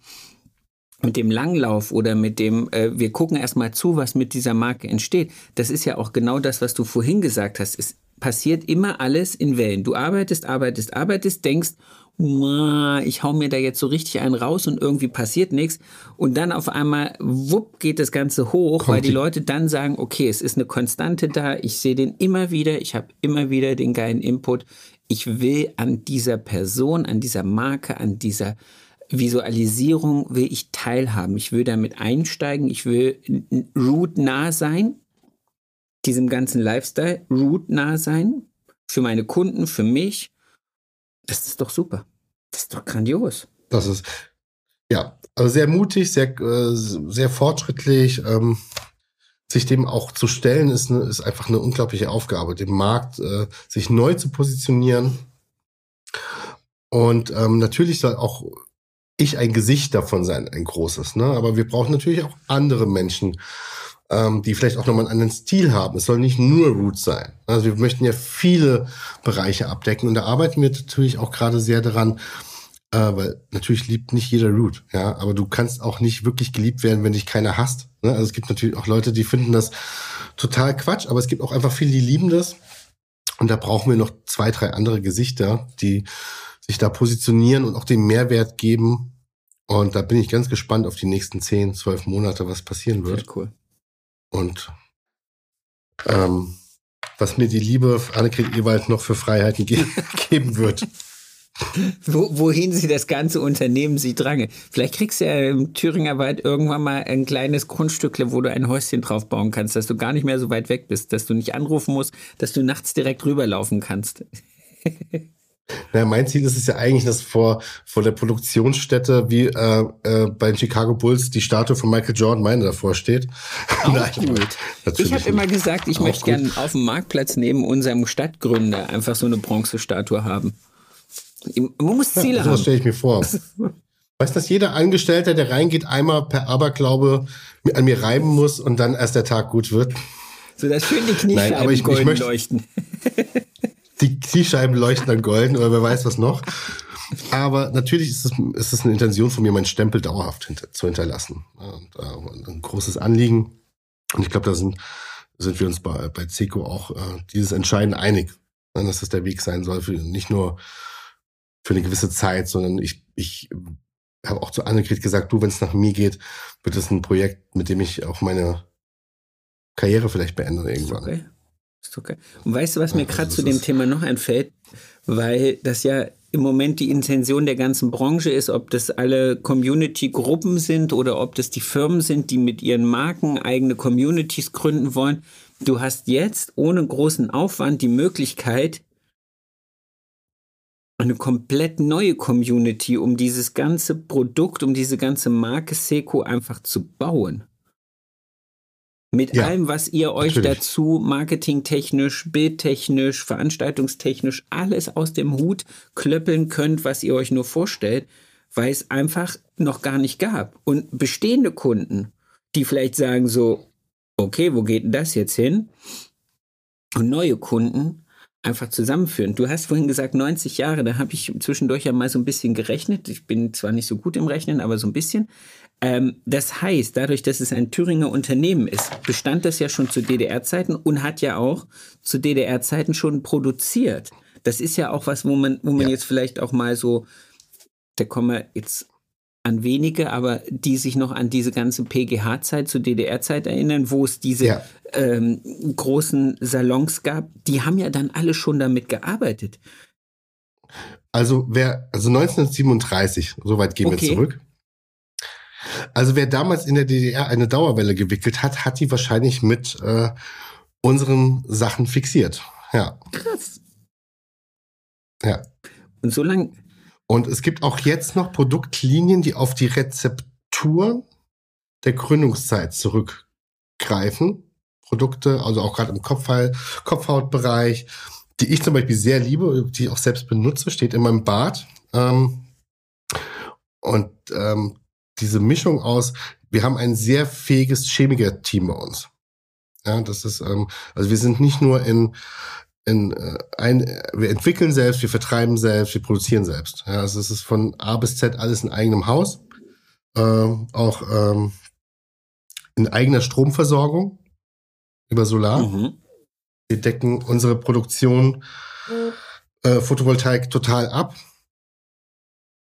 mit dem Langlauf oder mit dem, äh, wir gucken erstmal zu, was mit dieser Marke entsteht, das ist ja auch genau das, was du vorhin gesagt hast. Es passiert immer alles in Wellen. Du arbeitest, arbeitest, arbeitest, denkst, ich hau mir da jetzt so richtig einen raus und irgendwie passiert nichts. Und dann auf einmal, wupp, geht das Ganze hoch, Kommt weil die, die Leute dann sagen, okay, es ist eine Konstante da, ich sehe den immer wieder, ich habe immer wieder den geilen Input. Ich will an dieser Person, an dieser Marke, an dieser Visualisierung will ich teilhaben. Ich will damit einsteigen. Ich will root nah sein, diesem ganzen Lifestyle root nah sein. Für meine Kunden, für mich. Das ist doch super. Das ist doch grandios. Das ist, ja, also sehr mutig, sehr, äh, sehr fortschrittlich. Ähm, sich dem auch zu stellen, ist, eine, ist einfach eine unglaubliche Aufgabe, dem Markt äh, sich neu zu positionieren. Und ähm, natürlich soll auch ich ein Gesicht davon sein, ein großes. Ne? Aber wir brauchen natürlich auch andere Menschen, ähm, die vielleicht auch nochmal einen anderen Stil haben. Es soll nicht nur Root sein. Also wir möchten ja viele Bereiche abdecken und da arbeiten wir natürlich auch gerade sehr daran, äh, weil natürlich liebt nicht jeder Root, ja, aber du kannst auch nicht wirklich geliebt werden, wenn dich keiner hasst. Ne? Also es gibt natürlich auch Leute, die finden das total Quatsch, aber es gibt auch einfach viele, die lieben das. Und da brauchen wir noch zwei, drei andere Gesichter, die sich da positionieren und auch den Mehrwert geben. Und da bin ich ganz gespannt auf die nächsten zehn, zwölf Monate, was passieren wird. Sehr cool. Und ähm, was mir die liebe Annegret Ewald noch für Freiheiten ge geben wird. Wo, wohin sie das ganze Unternehmen sie drange. Vielleicht kriegst du ja im Thüringer Wald irgendwann mal ein kleines Grundstückle, wo du ein Häuschen drauf bauen kannst, dass du gar nicht mehr so weit weg bist, dass du nicht anrufen musst, dass du nachts direkt rüberlaufen kannst. Ja, mein Ziel ist es ja eigentlich, dass vor, vor der Produktionsstätte wie äh, äh, bei den Chicago Bulls die Statue von Michael Jordan meine davor steht. Auch Nein, gut. Ich habe immer gesagt, ich möchte gerne auf dem Marktplatz neben unserem Stadtgründer einfach so eine Bronzestatue haben. Man muss Ziele ja, haben. Das stelle ich mir vor. Weißt du, dass jeder Angestellter, der reingeht, einmal per Aberglaube an mir reiben muss und dann erst der Tag gut wird? So, das schön die Kniescheiben Nein, aber ich, ich möchte, leuchten. die Kniescheiben leuchten dann golden oder wer weiß was noch. Aber natürlich ist es, ist es eine Intention von mir, meinen Stempel dauerhaft hinter, zu hinterlassen. Und, äh, ein großes Anliegen. Und ich glaube, da sind, sind wir uns bei, bei CECO auch äh, dieses Entscheiden einig, ne, dass das der Weg sein soll, für, nicht nur für eine gewisse Zeit, sondern ich, ich habe auch zu Annegret gesagt, du, wenn es nach mir geht, wird es ein Projekt, mit dem ich auch meine Karriere vielleicht beende irgendwann. Okay. Ist okay. Und weißt du, was mir gerade zu dem Thema noch einfällt? Weil das ja im Moment die Intention der ganzen Branche ist, ob das alle Community-Gruppen sind oder ob das die Firmen sind, die mit ihren Marken eigene Communities gründen wollen. Du hast jetzt ohne großen Aufwand die Möglichkeit, eine komplett neue Community um dieses ganze Produkt, um diese ganze Marke Seco einfach zu bauen. Mit ja, allem, was ihr euch natürlich. dazu marketingtechnisch, bildtechnisch, veranstaltungstechnisch alles aus dem Hut klöppeln könnt, was ihr euch nur vorstellt, weil es einfach noch gar nicht gab. Und bestehende Kunden, die vielleicht sagen so, okay, wo geht denn das jetzt hin? Und neue Kunden, einfach zusammenführen. Du hast vorhin gesagt 90 Jahre, da habe ich zwischendurch ja mal so ein bisschen gerechnet. Ich bin zwar nicht so gut im Rechnen, aber so ein bisschen. Ähm, das heißt, dadurch, dass es ein Thüringer Unternehmen ist, bestand das ja schon zu DDR-Zeiten und hat ja auch zu DDR-Zeiten schon produziert. Das ist ja auch was, wo man, wo man ja. jetzt vielleicht auch mal so, da kommen wir jetzt an wenige, aber die sich noch an diese ganze PGH-Zeit, zu DDR-Zeit erinnern, wo es diese ja. ähm, großen Salons gab, die haben ja dann alle schon damit gearbeitet. Also wer, also 1937, soweit gehen okay. wir zurück. Also wer damals in der DDR eine Dauerwelle gewickelt hat, hat die wahrscheinlich mit äh, unseren Sachen fixiert. Ja. Krass. Ja. Und so lang, und es gibt auch jetzt noch Produktlinien, die auf die Rezeptur der Gründungszeit zurückgreifen. Produkte, also auch gerade im Kopfhaut, Kopfhautbereich, die ich zum Beispiel sehr liebe, die ich auch selbst benutze, steht in meinem Bad. Ähm, und ähm, diese Mischung aus, wir haben ein sehr fähiges Chemiker-Team bei uns. Ja, das ist, ähm, also wir sind nicht nur in in, äh, ein, wir entwickeln selbst, wir vertreiben selbst, wir produzieren selbst. Ja, also es ist von A bis Z alles in eigenem Haus. Ähm, auch ähm, in eigener Stromversorgung über Solar. Mhm. Wir decken unsere Produktion äh, Photovoltaik total ab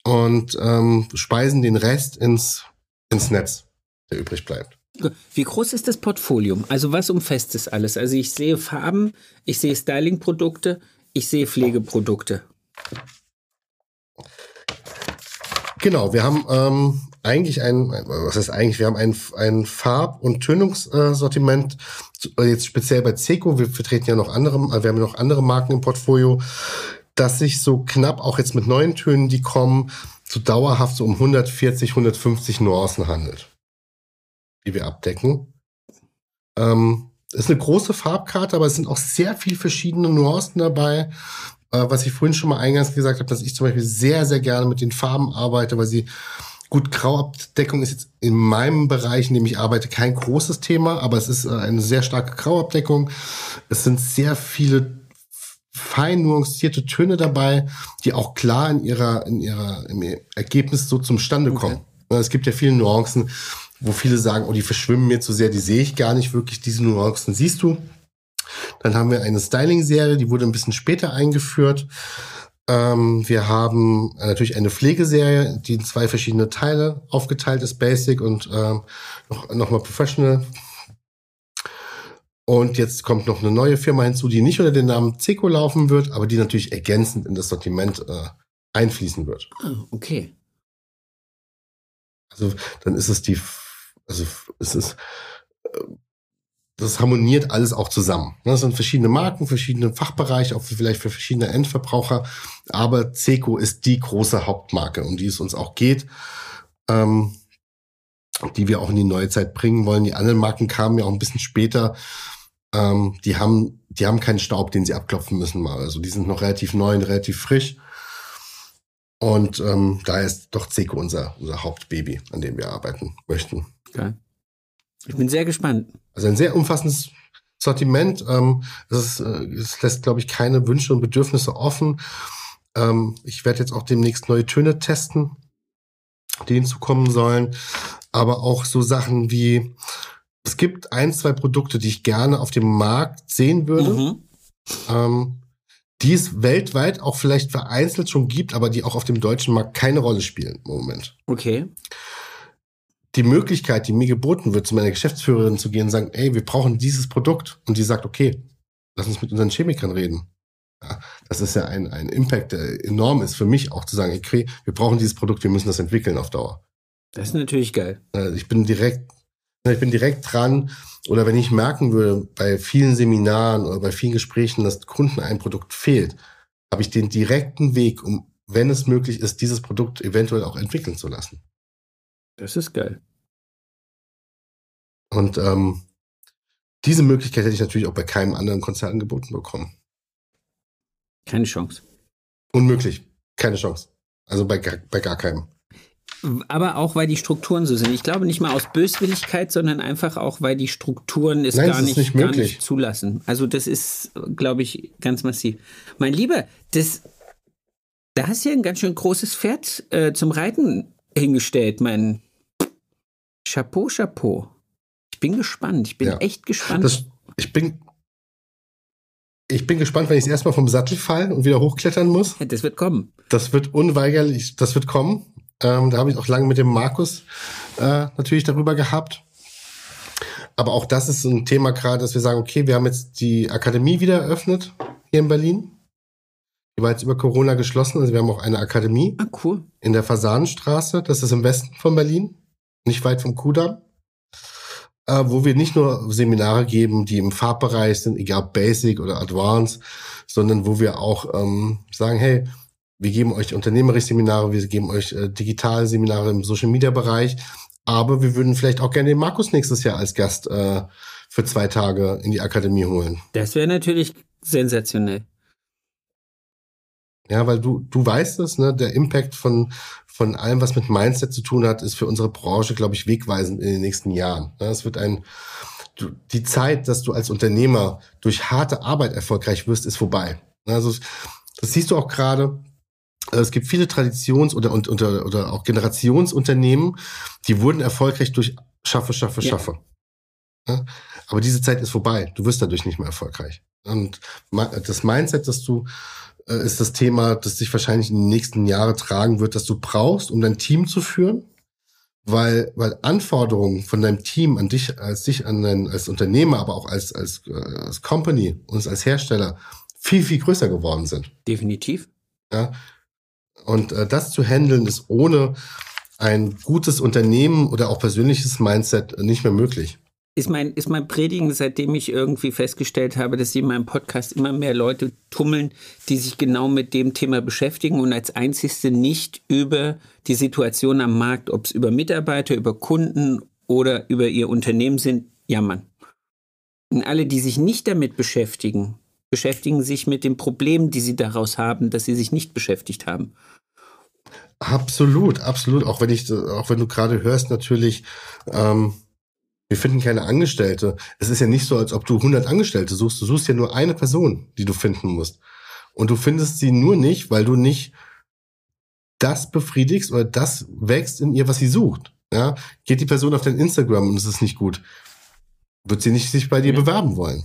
und ähm, speisen den Rest ins, ins Netz, der übrig bleibt. Wie groß ist das Portfolio? Also was umfasst das alles? Also ich sehe Farben, ich sehe Styling-Produkte, ich sehe Pflegeprodukte. Genau, wir haben ähm, eigentlich ein, was ist eigentlich, wir haben ein, ein Farb- und Tönungssortiment, äh, jetzt speziell bei Seco, wir vertreten ja noch andere, äh, wir haben noch andere Marken im Portfolio, dass sich so knapp auch jetzt mit neuen Tönen, die kommen, so dauerhaft so um 140, 150 Nuancen handelt die wir abdecken. Ähm, ist eine große Farbkarte, aber es sind auch sehr viel verschiedene Nuancen dabei. Äh, was ich vorhin schon mal eingangs gesagt habe, dass ich zum Beispiel sehr, sehr gerne mit den Farben arbeite, weil sie gut, Grauabdeckung ist jetzt in meinem Bereich, in dem ich arbeite, kein großes Thema, aber es ist äh, eine sehr starke Grauabdeckung. Es sind sehr viele fein nuancierte Töne dabei, die auch klar in ihrer, in ihrer, im Ergebnis so zum Stande kommen. Okay. Es gibt ja viele Nuancen, wo viele sagen, oh, die verschwimmen mir zu sehr, die sehe ich gar nicht wirklich, diese Nuancen siehst du. Dann haben wir eine Styling-Serie, die wurde ein bisschen später eingeführt. Ähm, wir haben äh, natürlich eine Pflegeserie, die in zwei verschiedene Teile aufgeteilt ist, Basic und ähm, noch, noch mal Professional. Und jetzt kommt noch eine neue Firma hinzu, die nicht unter dem Namen Seco laufen wird, aber die natürlich ergänzend in das Sortiment äh, einfließen wird. Ah, okay. Also dann ist es die also es ist, äh, das harmoniert alles auch zusammen. Das sind verschiedene Marken, verschiedene Fachbereiche, auch vielleicht für verschiedene Endverbraucher. Aber Seco ist die große Hauptmarke, um die es uns auch geht, ähm, die wir auch in die neue Zeit bringen wollen. Die anderen Marken kamen ja auch ein bisschen später. Ähm, die haben, die haben keinen Staub, den sie abklopfen müssen mal. Also die sind noch relativ neu und relativ frisch. Und ähm, da ist doch Seco unser, unser Hauptbaby, an dem wir arbeiten möchten. Geil. Ich bin sehr gespannt. Also ein sehr umfassendes Sortiment. Ähm, es, ist, äh, es lässt, glaube ich, keine Wünsche und Bedürfnisse offen. Ähm, ich werde jetzt auch demnächst neue Töne testen, die hinzukommen sollen. Aber auch so Sachen wie, es gibt ein, zwei Produkte, die ich gerne auf dem Markt sehen würde. Mhm. Ähm, die es weltweit auch vielleicht vereinzelt schon gibt, aber die auch auf dem deutschen Markt keine Rolle spielen im Moment. Okay die Möglichkeit, die mir geboten wird, zu meiner Geschäftsführerin zu gehen und sagen, ey, wir brauchen dieses Produkt. Und die sagt, okay, lass uns mit unseren Chemikern reden. Ja, das ist ja ein, ein Impact, der enorm ist für mich auch zu sagen, okay, wir brauchen dieses Produkt, wir müssen das entwickeln auf Dauer. Das ist natürlich geil. Ich bin direkt, ich bin direkt dran. Oder wenn ich merken würde, bei vielen Seminaren oder bei vielen Gesprächen, dass Kunden ein Produkt fehlt, habe ich den direkten Weg, um, wenn es möglich ist, dieses Produkt eventuell auch entwickeln zu lassen. Das ist geil. Und ähm, diese Möglichkeit hätte ich natürlich auch bei keinem anderen Konzert angeboten bekommen. Keine Chance. Unmöglich. Keine Chance. Also bei, bei gar keinem. Aber auch, weil die Strukturen so sind. Ich glaube nicht mal aus Böswilligkeit, sondern einfach auch, weil die Strukturen es Nein, gar, nicht, nicht gar nicht zulassen. Also das ist, glaube ich, ganz massiv. Mein Lieber, das, da hast du ja ein ganz schön großes Pferd äh, zum Reiten hingestellt, mein Chapeau, Chapeau. Ich bin gespannt. Ich bin ja. echt gespannt. Das, ich bin ich bin gespannt, wenn ich erstmal vom Sattel fallen und wieder hochklettern muss. Das wird kommen. Das wird unweigerlich, das wird kommen. Ähm, da habe ich auch lange mit dem Markus äh, natürlich darüber gehabt. Aber auch das ist ein Thema gerade, dass wir sagen, okay, wir haben jetzt die Akademie wieder eröffnet hier in Berlin. Die war jetzt über Corona geschlossen, also wir haben auch eine Akademie. Ah, cool. In der Fasanenstraße, das ist im Westen von Berlin, nicht weit vom Kudamm. Äh, wo wir nicht nur Seminare geben, die im Farbbereich sind, egal Basic oder Advanced, sondern wo wir auch ähm, sagen, hey, wir geben euch unternehmerische Seminare, wir geben euch äh, digitale Seminare im Social Media Bereich, aber wir würden vielleicht auch gerne den Markus nächstes Jahr als Gast äh, für zwei Tage in die Akademie holen. Das wäre natürlich sensationell. Ja, weil du, du weißt es, ne, der Impact von, von allem, was mit Mindset zu tun hat, ist für unsere Branche, glaube ich, wegweisend in den nächsten Jahren. Ja, es wird ein, du, die Zeit, dass du als Unternehmer durch harte Arbeit erfolgreich wirst, ist vorbei. Also, das siehst du auch gerade. Es gibt viele Traditions- oder, und, oder, oder auch Generationsunternehmen, die wurden erfolgreich durch Schaffe, Schaffe, Schaffe. Ja. Ja? Aber diese Zeit ist vorbei. Du wirst dadurch nicht mehr erfolgreich. Und das Mindset, das du äh, ist das Thema, das sich wahrscheinlich in den nächsten Jahren tragen wird, dass du brauchst, um dein Team zu führen. Weil, weil Anforderungen von deinem Team an dich, als dich, an dein, als Unternehmer, aber auch als, als, äh, als Company und als Hersteller viel, viel größer geworden sind. Definitiv. Ja. Und äh, das zu handeln ist ohne ein gutes Unternehmen oder auch persönliches Mindset nicht mehr möglich ist mein, ist mein Predigen, seitdem ich irgendwie festgestellt habe, dass sie in meinem Podcast immer mehr Leute tummeln, die sich genau mit dem Thema beschäftigen und als einzigste nicht über die Situation am Markt, ob es über Mitarbeiter, über Kunden oder über ihr Unternehmen sind, jammern. Und alle, die sich nicht damit beschäftigen, beschäftigen sich mit den Problemen, die sie daraus haben, dass sie sich nicht beschäftigt haben. Absolut, absolut. Auch wenn ich, auch wenn du gerade hörst, natürlich, ähm, wir finden keine Angestellte. Es ist ja nicht so, als ob du 100 Angestellte suchst. Du suchst ja nur eine Person, die du finden musst. Und du findest sie nur nicht, weil du nicht das befriedigst oder das wächst in ihr, was sie sucht. Ja, geht die Person auf dein Instagram und es ist nicht gut, wird sie nicht sich bei dir ja. bewerben wollen.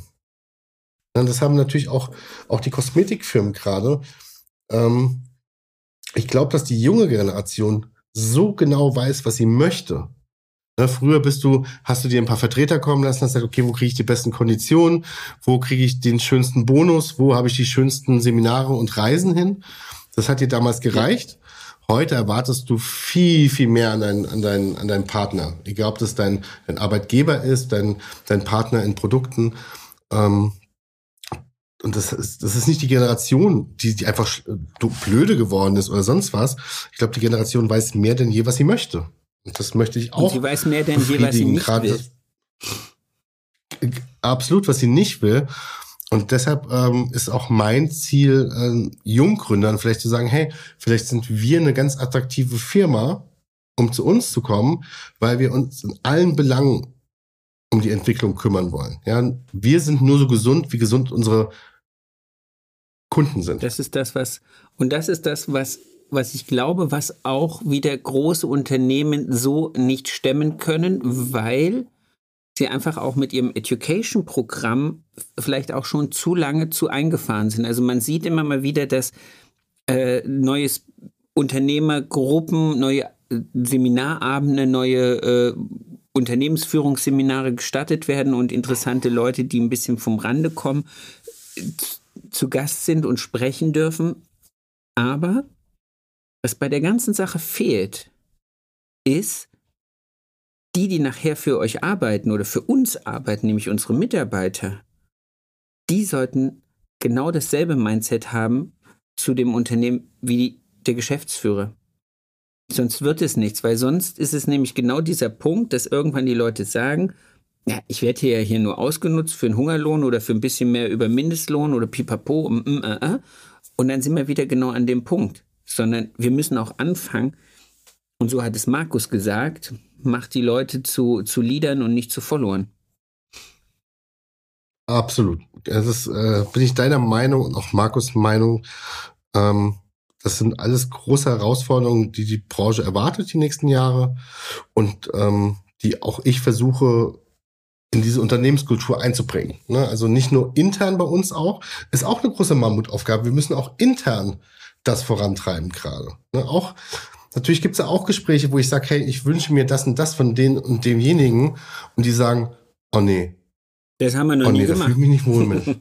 Das haben natürlich auch, auch die Kosmetikfirmen gerade. Ähm, ich glaube, dass die junge Generation so genau weiß, was sie möchte. Ne, früher bist du, hast du dir ein paar Vertreter kommen lassen, hast gesagt, okay, wo kriege ich die besten Konditionen, wo kriege ich den schönsten Bonus, wo habe ich die schönsten Seminare und Reisen hin. Das hat dir damals gereicht. Heute erwartest du viel, viel mehr an deinen, an deinen, an deinen Partner. Egal, ob das dein, dein Arbeitgeber ist, dein, dein Partner in Produkten. Ähm, und das ist, das ist nicht die Generation, die, die einfach blöde geworden ist oder sonst was. Ich glaube, die Generation weiß mehr denn je, was sie möchte. Und das möchte ich auch. Und sie weiß mehr denn je, was sie nicht will. Absolut, was sie nicht will. Und deshalb ähm, ist auch mein Ziel, äh, Junggründern vielleicht zu sagen, hey, vielleicht sind wir eine ganz attraktive Firma, um zu uns zu kommen, weil wir uns in allen Belangen um die Entwicklung kümmern wollen. Ja, wir sind nur so gesund, wie gesund unsere Kunden sind. Das ist das, was, und das ist das, was was ich glaube, was auch wieder große Unternehmen so nicht stemmen können, weil sie einfach auch mit ihrem Education-Programm vielleicht auch schon zu lange zu eingefahren sind. Also man sieht immer mal wieder, dass äh, neues Unternehmergruppen, neue äh, Seminarabende, neue äh, Unternehmensführungsseminare gestattet werden und interessante Leute, die ein bisschen vom Rande kommen, zu Gast sind und sprechen dürfen. Aber was bei der ganzen Sache fehlt, ist, die, die nachher für euch arbeiten oder für uns arbeiten, nämlich unsere Mitarbeiter, die sollten genau dasselbe Mindset haben zu dem Unternehmen wie die, der Geschäftsführer. Sonst wird es nichts, weil sonst ist es nämlich genau dieser Punkt, dass irgendwann die Leute sagen, ja, ich werde hier ja hier nur ausgenutzt für einen Hungerlohn oder für ein bisschen mehr über Mindestlohn oder pipapo. Mm, mm, äh, und dann sind wir wieder genau an dem Punkt sondern wir müssen auch anfangen, und so hat es Markus gesagt, macht die Leute zu, zu Leadern und nicht zu Followern. Absolut. Das ist, äh, bin ich deiner Meinung und auch Markus' Meinung. Ähm, das sind alles große Herausforderungen, die die Branche erwartet die nächsten Jahre und ähm, die auch ich versuche in diese Unternehmenskultur einzubringen. Ne? Also nicht nur intern bei uns auch, ist auch eine große Mammutaufgabe. Wir müssen auch intern das vorantreiben gerade. Ne? Auch natürlich gibt es ja auch Gespräche, wo ich sage, hey, ich wünsche mir das und das von denen und demjenigen und die sagen, oh nee. Das haben wir noch oh, nie nee, gemacht. Da fühle ich mich nicht wohl mit.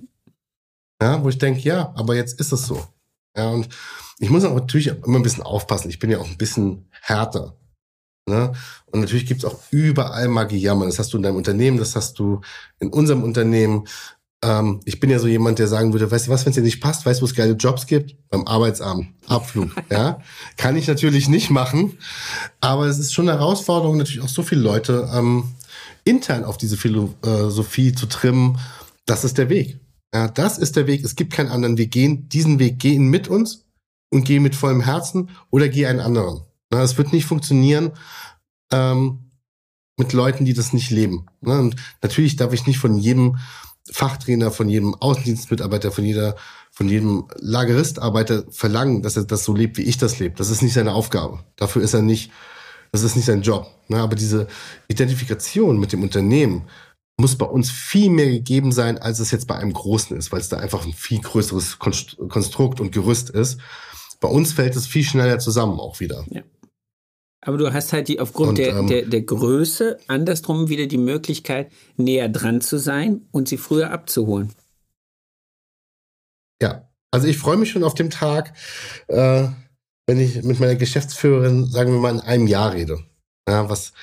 ja, wo ich denke, ja, aber jetzt ist es so. Ja, und ich muss auch natürlich immer ein bisschen aufpassen. Ich bin ja auch ein bisschen härter. Ne? Und natürlich gibt es auch überall mal Gejammer. Das hast du in deinem Unternehmen, das hast du in unserem Unternehmen. Ähm, ich bin ja so jemand, der sagen würde, weißt du was, wenn es dir nicht passt, weißt du, wo es geile Jobs gibt? Beim Arbeitsabend, Abflug. ja, kann ich natürlich nicht machen, aber es ist schon eine Herausforderung, natürlich auch so viele Leute ähm, intern auf diese Philosophie zu trimmen. Das ist der Weg. Ja, das ist der Weg. Es gibt keinen anderen. Wir gehen diesen Weg, gehen mit uns und gehen mit vollem Herzen oder geh einen anderen. Na, es wird nicht funktionieren ähm, mit Leuten, die das nicht leben. Ne? Und natürlich darf ich nicht von jedem Fachtrainer, von jedem Außendienstmitarbeiter, von jeder, von jedem Lageristarbeiter verlangen, dass er das so lebt, wie ich das lebe. Das ist nicht seine Aufgabe. Dafür ist er nicht, das ist nicht sein Job. Ne? Aber diese Identifikation mit dem Unternehmen muss bei uns viel mehr gegeben sein, als es jetzt bei einem Großen ist, weil es da einfach ein viel größeres Konstrukt und Gerüst ist. Bei uns fällt es viel schneller zusammen auch wieder. Ja. Aber du hast halt die aufgrund und, der, ähm, der, der Größe andersrum wieder die Möglichkeit, näher dran zu sein und sie früher abzuholen. Ja, also ich freue mich schon auf den Tag, äh, wenn ich mit meiner Geschäftsführerin, sagen wir mal, in einem Jahr rede. Ja, was,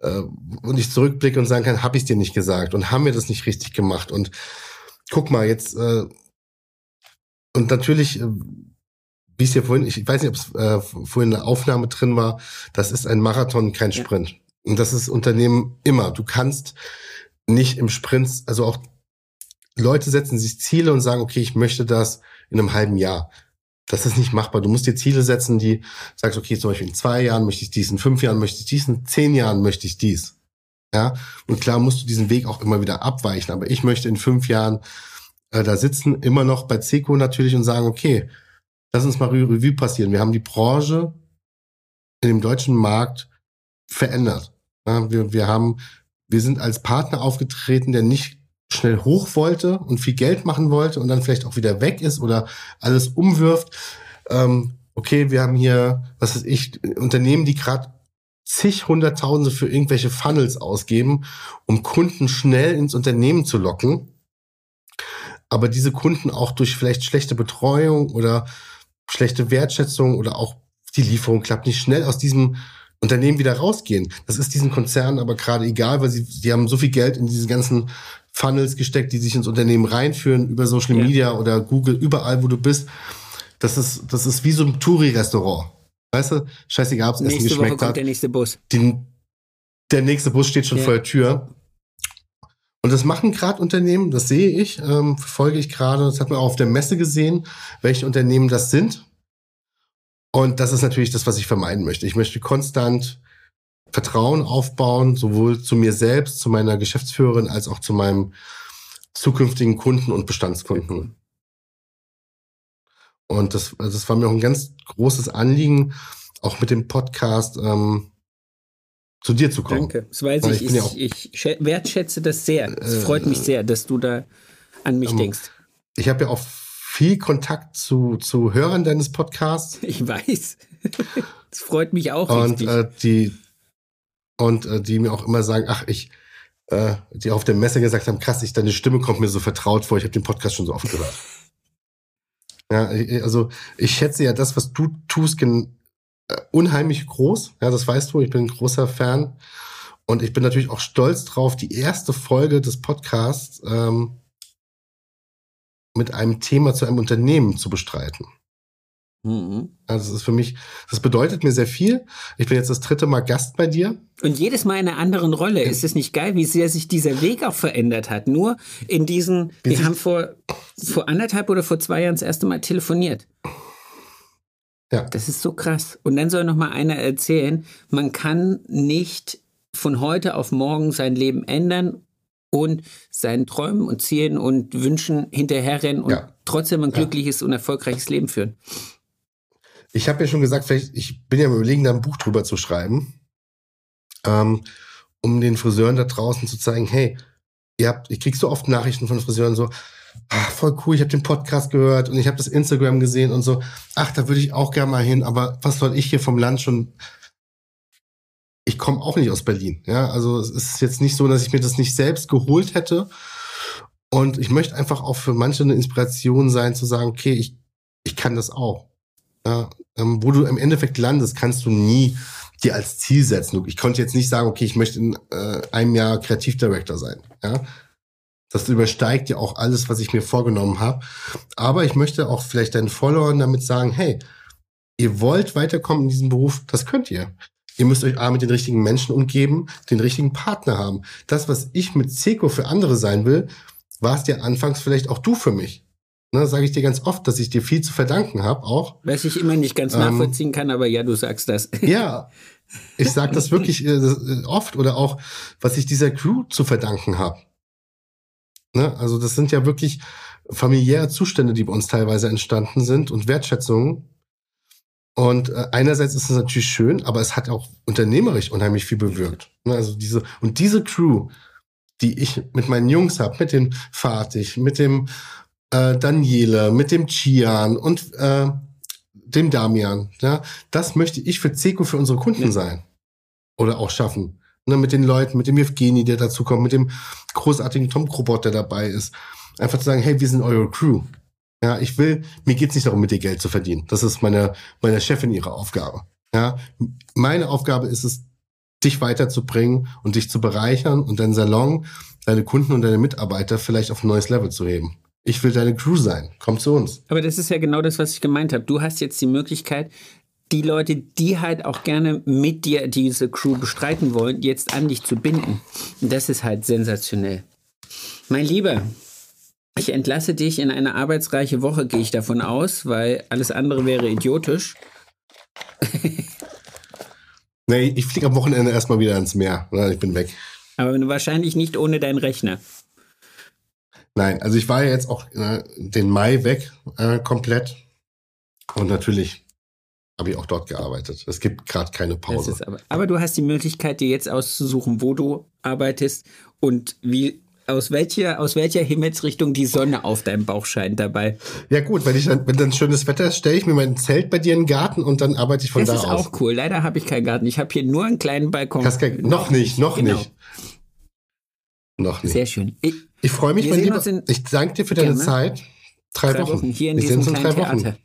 äh, und ich zurückblicke und sagen kann, habe ich dir nicht gesagt und haben wir das nicht richtig gemacht und guck mal, jetzt, äh, und natürlich, äh, wie es ja vorhin, ich weiß nicht, ob es äh, vorhin eine Aufnahme drin war, das ist ein Marathon, kein Sprint. Und das ist Unternehmen immer. Du kannst nicht im Sprint, also auch Leute setzen sich Ziele und sagen, okay, ich möchte das in einem halben Jahr. Das ist nicht machbar. Du musst dir Ziele setzen, die sagst, okay, zum Beispiel in zwei Jahren möchte ich dies, in fünf Jahren möchte ich dies, in zehn Jahren möchte ich dies. Ja, und klar musst du diesen Weg auch immer wieder abweichen. Aber ich möchte in fünf Jahren äh, da sitzen, immer noch bei Seco natürlich und sagen, okay, lass uns mal Revue passieren. Wir haben die Branche in dem deutschen Markt verändert. Wir, wir haben, wir sind als Partner aufgetreten, der nicht schnell hoch wollte und viel Geld machen wollte und dann vielleicht auch wieder weg ist oder alles umwirft. Ähm, okay, wir haben hier, was weiß ich, Unternehmen, die gerade zig Hunderttausende für irgendwelche Funnels ausgeben, um Kunden schnell ins Unternehmen zu locken. Aber diese Kunden auch durch vielleicht schlechte Betreuung oder schlechte Wertschätzung oder auch die Lieferung klappt nicht schnell aus diesem Unternehmen wieder rausgehen. Das ist diesen Konzernen aber gerade egal, weil sie, die haben so viel Geld in diese ganzen Funnels gesteckt, die sich ins Unternehmen reinführen, über Social ja. Media oder Google, überall, wo du bist. Das ist, das ist wie so ein Touri-Restaurant. Weißt du, scheißegal, ob es Essen geschmeckt Woche kommt hat. der nächste Bus. Die, der nächste Bus steht schon ja. vor der Tür. Und das machen gerade Unternehmen, das sehe ich, ähm, verfolge ich gerade, das hat man auch auf der Messe gesehen, welche Unternehmen das sind. Und das ist natürlich das, was ich vermeiden möchte. Ich möchte konstant Vertrauen aufbauen, sowohl zu mir selbst, zu meiner Geschäftsführerin, als auch zu meinem zukünftigen Kunden und Bestandskunden. Und das, das war mir auch ein ganz großes Anliegen, auch mit dem Podcast, ähm, zu dir zu kommen. Danke, das weiß ich. Ich, ja ich, ich, wertschätze das sehr. Es äh, freut mich sehr, dass du da an mich ähm, denkst. Ich habe ja auch viel Kontakt zu, zu Hörern deines Podcasts. Ich weiß. Das freut mich auch. Und äh, die und äh, die mir auch immer sagen, ach, ich, äh, die auf der Messe gesagt haben, krass, ich, deine Stimme kommt mir so vertraut vor, ich habe den Podcast schon so oft gehört. ja, also ich schätze ja das, was du tust, äh, unheimlich groß. Ja, das weißt du, ich bin ein großer Fan. Und ich bin natürlich auch stolz drauf, die erste Folge des Podcasts ähm, mit einem Thema zu einem Unternehmen zu bestreiten. Mhm. Also das ist für mich, das bedeutet mir sehr viel. Ich bin jetzt das dritte Mal Gast bei dir. Und jedes Mal in einer anderen Rolle. Ist es nicht geil, wie sehr sich dieser Weg auch verändert hat? Nur in diesen, wie wir haben vor, vor anderthalb oder vor zwei Jahren das erste Mal telefoniert. Ja. Das ist so krass. Und dann soll noch mal einer erzählen, man kann nicht von heute auf morgen sein Leben ändern und seinen Träumen und Zielen und Wünschen hinterherrennen und ja. trotzdem ein glückliches ja. und erfolgreiches Leben führen. Ich habe ja schon gesagt, vielleicht, ich bin ja im Überlegen, da ein Buch drüber zu schreiben, ähm, um den Friseuren da draußen zu zeigen, hey, ihr habt, ich krieg so oft Nachrichten von Friseuren so, ach, voll cool, ich habe den Podcast gehört und ich habe das Instagram gesehen und so, ach, da würde ich auch gerne mal hin, aber was soll ich hier vom Land schon ich komme auch nicht aus Berlin. Ja, also es ist jetzt nicht so, dass ich mir das nicht selbst geholt hätte. Und ich möchte einfach auch für manche eine Inspiration sein, zu sagen, okay, ich, ich kann das auch. Ja, ähm, wo du im Endeffekt landest, kannst du nie dir als Ziel setzen. Ich konnte jetzt nicht sagen, okay, ich möchte in äh, einem Jahr Kreativdirektor sein. Ja, das übersteigt ja auch alles, was ich mir vorgenommen habe. Aber ich möchte auch vielleicht deinen Followern damit sagen, hey, ihr wollt weiterkommen in diesem Beruf, das könnt ihr. Ihr müsst euch A mit den richtigen Menschen umgeben, den richtigen Partner haben. Das, was ich mit Seco für andere sein will, warst ja anfangs vielleicht auch du für mich. Ne, sage ich dir ganz oft, dass ich dir viel zu verdanken habe, auch. Was ich immer nicht ganz ähm, nachvollziehen kann, aber ja, du sagst das. Ja, ich sage das wirklich äh, oft oder auch, was ich dieser Crew zu verdanken habe. Ne, also das sind ja wirklich familiäre Zustände, die bei uns teilweise entstanden sind und Wertschätzungen, und äh, einerseits ist es natürlich schön, aber es hat auch unternehmerisch unheimlich viel bewirkt. Ne, also diese und diese Crew, die ich mit meinen Jungs habe, mit dem Fatih, mit dem äh, Daniele, mit dem Chian und äh, dem Damian, ja, das möchte ich für Zeko für unsere Kunden ja. sein oder auch schaffen. Ne, mit den Leuten, mit dem Evgeni, der dazu kommt, mit dem großartigen Tom Krobot, der dabei ist. Einfach zu sagen, hey, wir sind eure Crew. Ja, ich will, mir geht's nicht darum, mit dir Geld zu verdienen. Das ist meine, meine Chefin ihre Aufgabe. Ja, meine Aufgabe ist es, dich weiterzubringen und dich zu bereichern und deinen Salon, deine Kunden und deine Mitarbeiter vielleicht auf ein neues Level zu heben. Ich will deine Crew sein. Komm zu uns. Aber das ist ja genau das, was ich gemeint habe. Du hast jetzt die Möglichkeit, die Leute, die halt auch gerne mit dir diese Crew bestreiten wollen, jetzt an dich zu binden. Und das ist halt sensationell. Mein Lieber, ich entlasse dich in eine arbeitsreiche Woche, gehe ich davon aus, weil alles andere wäre idiotisch. nee, ich fliege am Wochenende erstmal wieder ins Meer. Ich bin weg. Aber wahrscheinlich nicht ohne deinen Rechner. Nein, also ich war ja jetzt auch äh, den Mai weg äh, komplett. Und natürlich habe ich auch dort gearbeitet. Es gibt gerade keine Pause. Aber, aber, du hast die Möglichkeit, dir jetzt auszusuchen, wo du arbeitest und wie aus welcher, aus welcher Himmelsrichtung die Sonne auf deinem Bauch scheint dabei. Ja gut, wenn ich dann, wenn dann schönes Wetter ist, stelle ich mir mein Zelt bei dir in den Garten und dann arbeite ich von das da aus. Das ist auch cool. Leider habe ich keinen Garten. Ich habe hier nur einen kleinen Balkon. Kein, noch nicht, noch genau. nicht. Noch nicht. Sehr schön. Ich, ich freue mich, mein Lieber. Ich danke dir für deine gerne. Zeit. Drei, drei Wochen. Wochen. Hier in Wir diesem kleinen Theater. Wochen.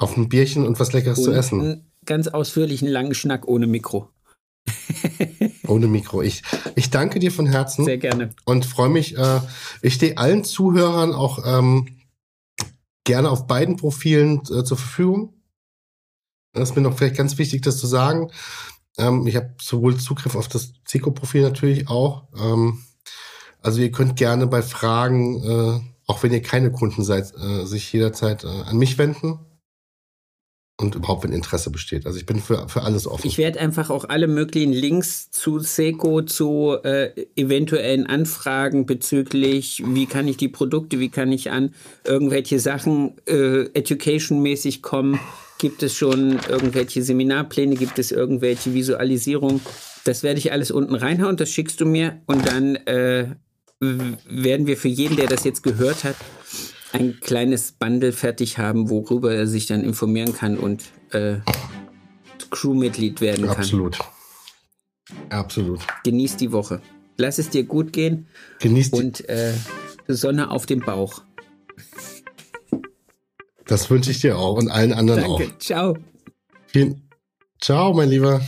Auf ein Bierchen und was Leckeres und zu essen. Einen ganz ausführlichen langen Schnack ohne Mikro. Ohne Mikro. Ich, ich danke dir von Herzen. Sehr gerne. Und freue mich. Äh, ich stehe allen Zuhörern auch ähm, gerne auf beiden Profilen äh, zur Verfügung. Das ist mir noch vielleicht ganz wichtig, das zu sagen. Ähm, ich habe sowohl Zugriff auf das Zico-Profil natürlich auch. Ähm, also ihr könnt gerne bei Fragen, äh, auch wenn ihr keine Kunden seid, äh, sich jederzeit äh, an mich wenden und überhaupt, wenn Interesse besteht. Also ich bin für, für alles offen. Ich werde einfach auch alle möglichen Links zu Seco, zu äh, eventuellen Anfragen bezüglich, wie kann ich die Produkte, wie kann ich an irgendwelche Sachen äh, education-mäßig kommen. Gibt es schon irgendwelche Seminarpläne? Gibt es irgendwelche Visualisierungen? Das werde ich alles unten reinhauen, das schickst du mir und dann äh, werden wir für jeden, der das jetzt gehört hat, ein kleines Bundle fertig haben, worüber er sich dann informieren kann und äh, Crewmitglied werden kann. Absolut. Absolut. Genieß die Woche. Lass es dir gut gehen. Genieß Und äh, Sonne auf dem Bauch. Das wünsche ich dir auch und allen anderen Danke. auch. Ciao. Vielen Ciao, mein Lieber.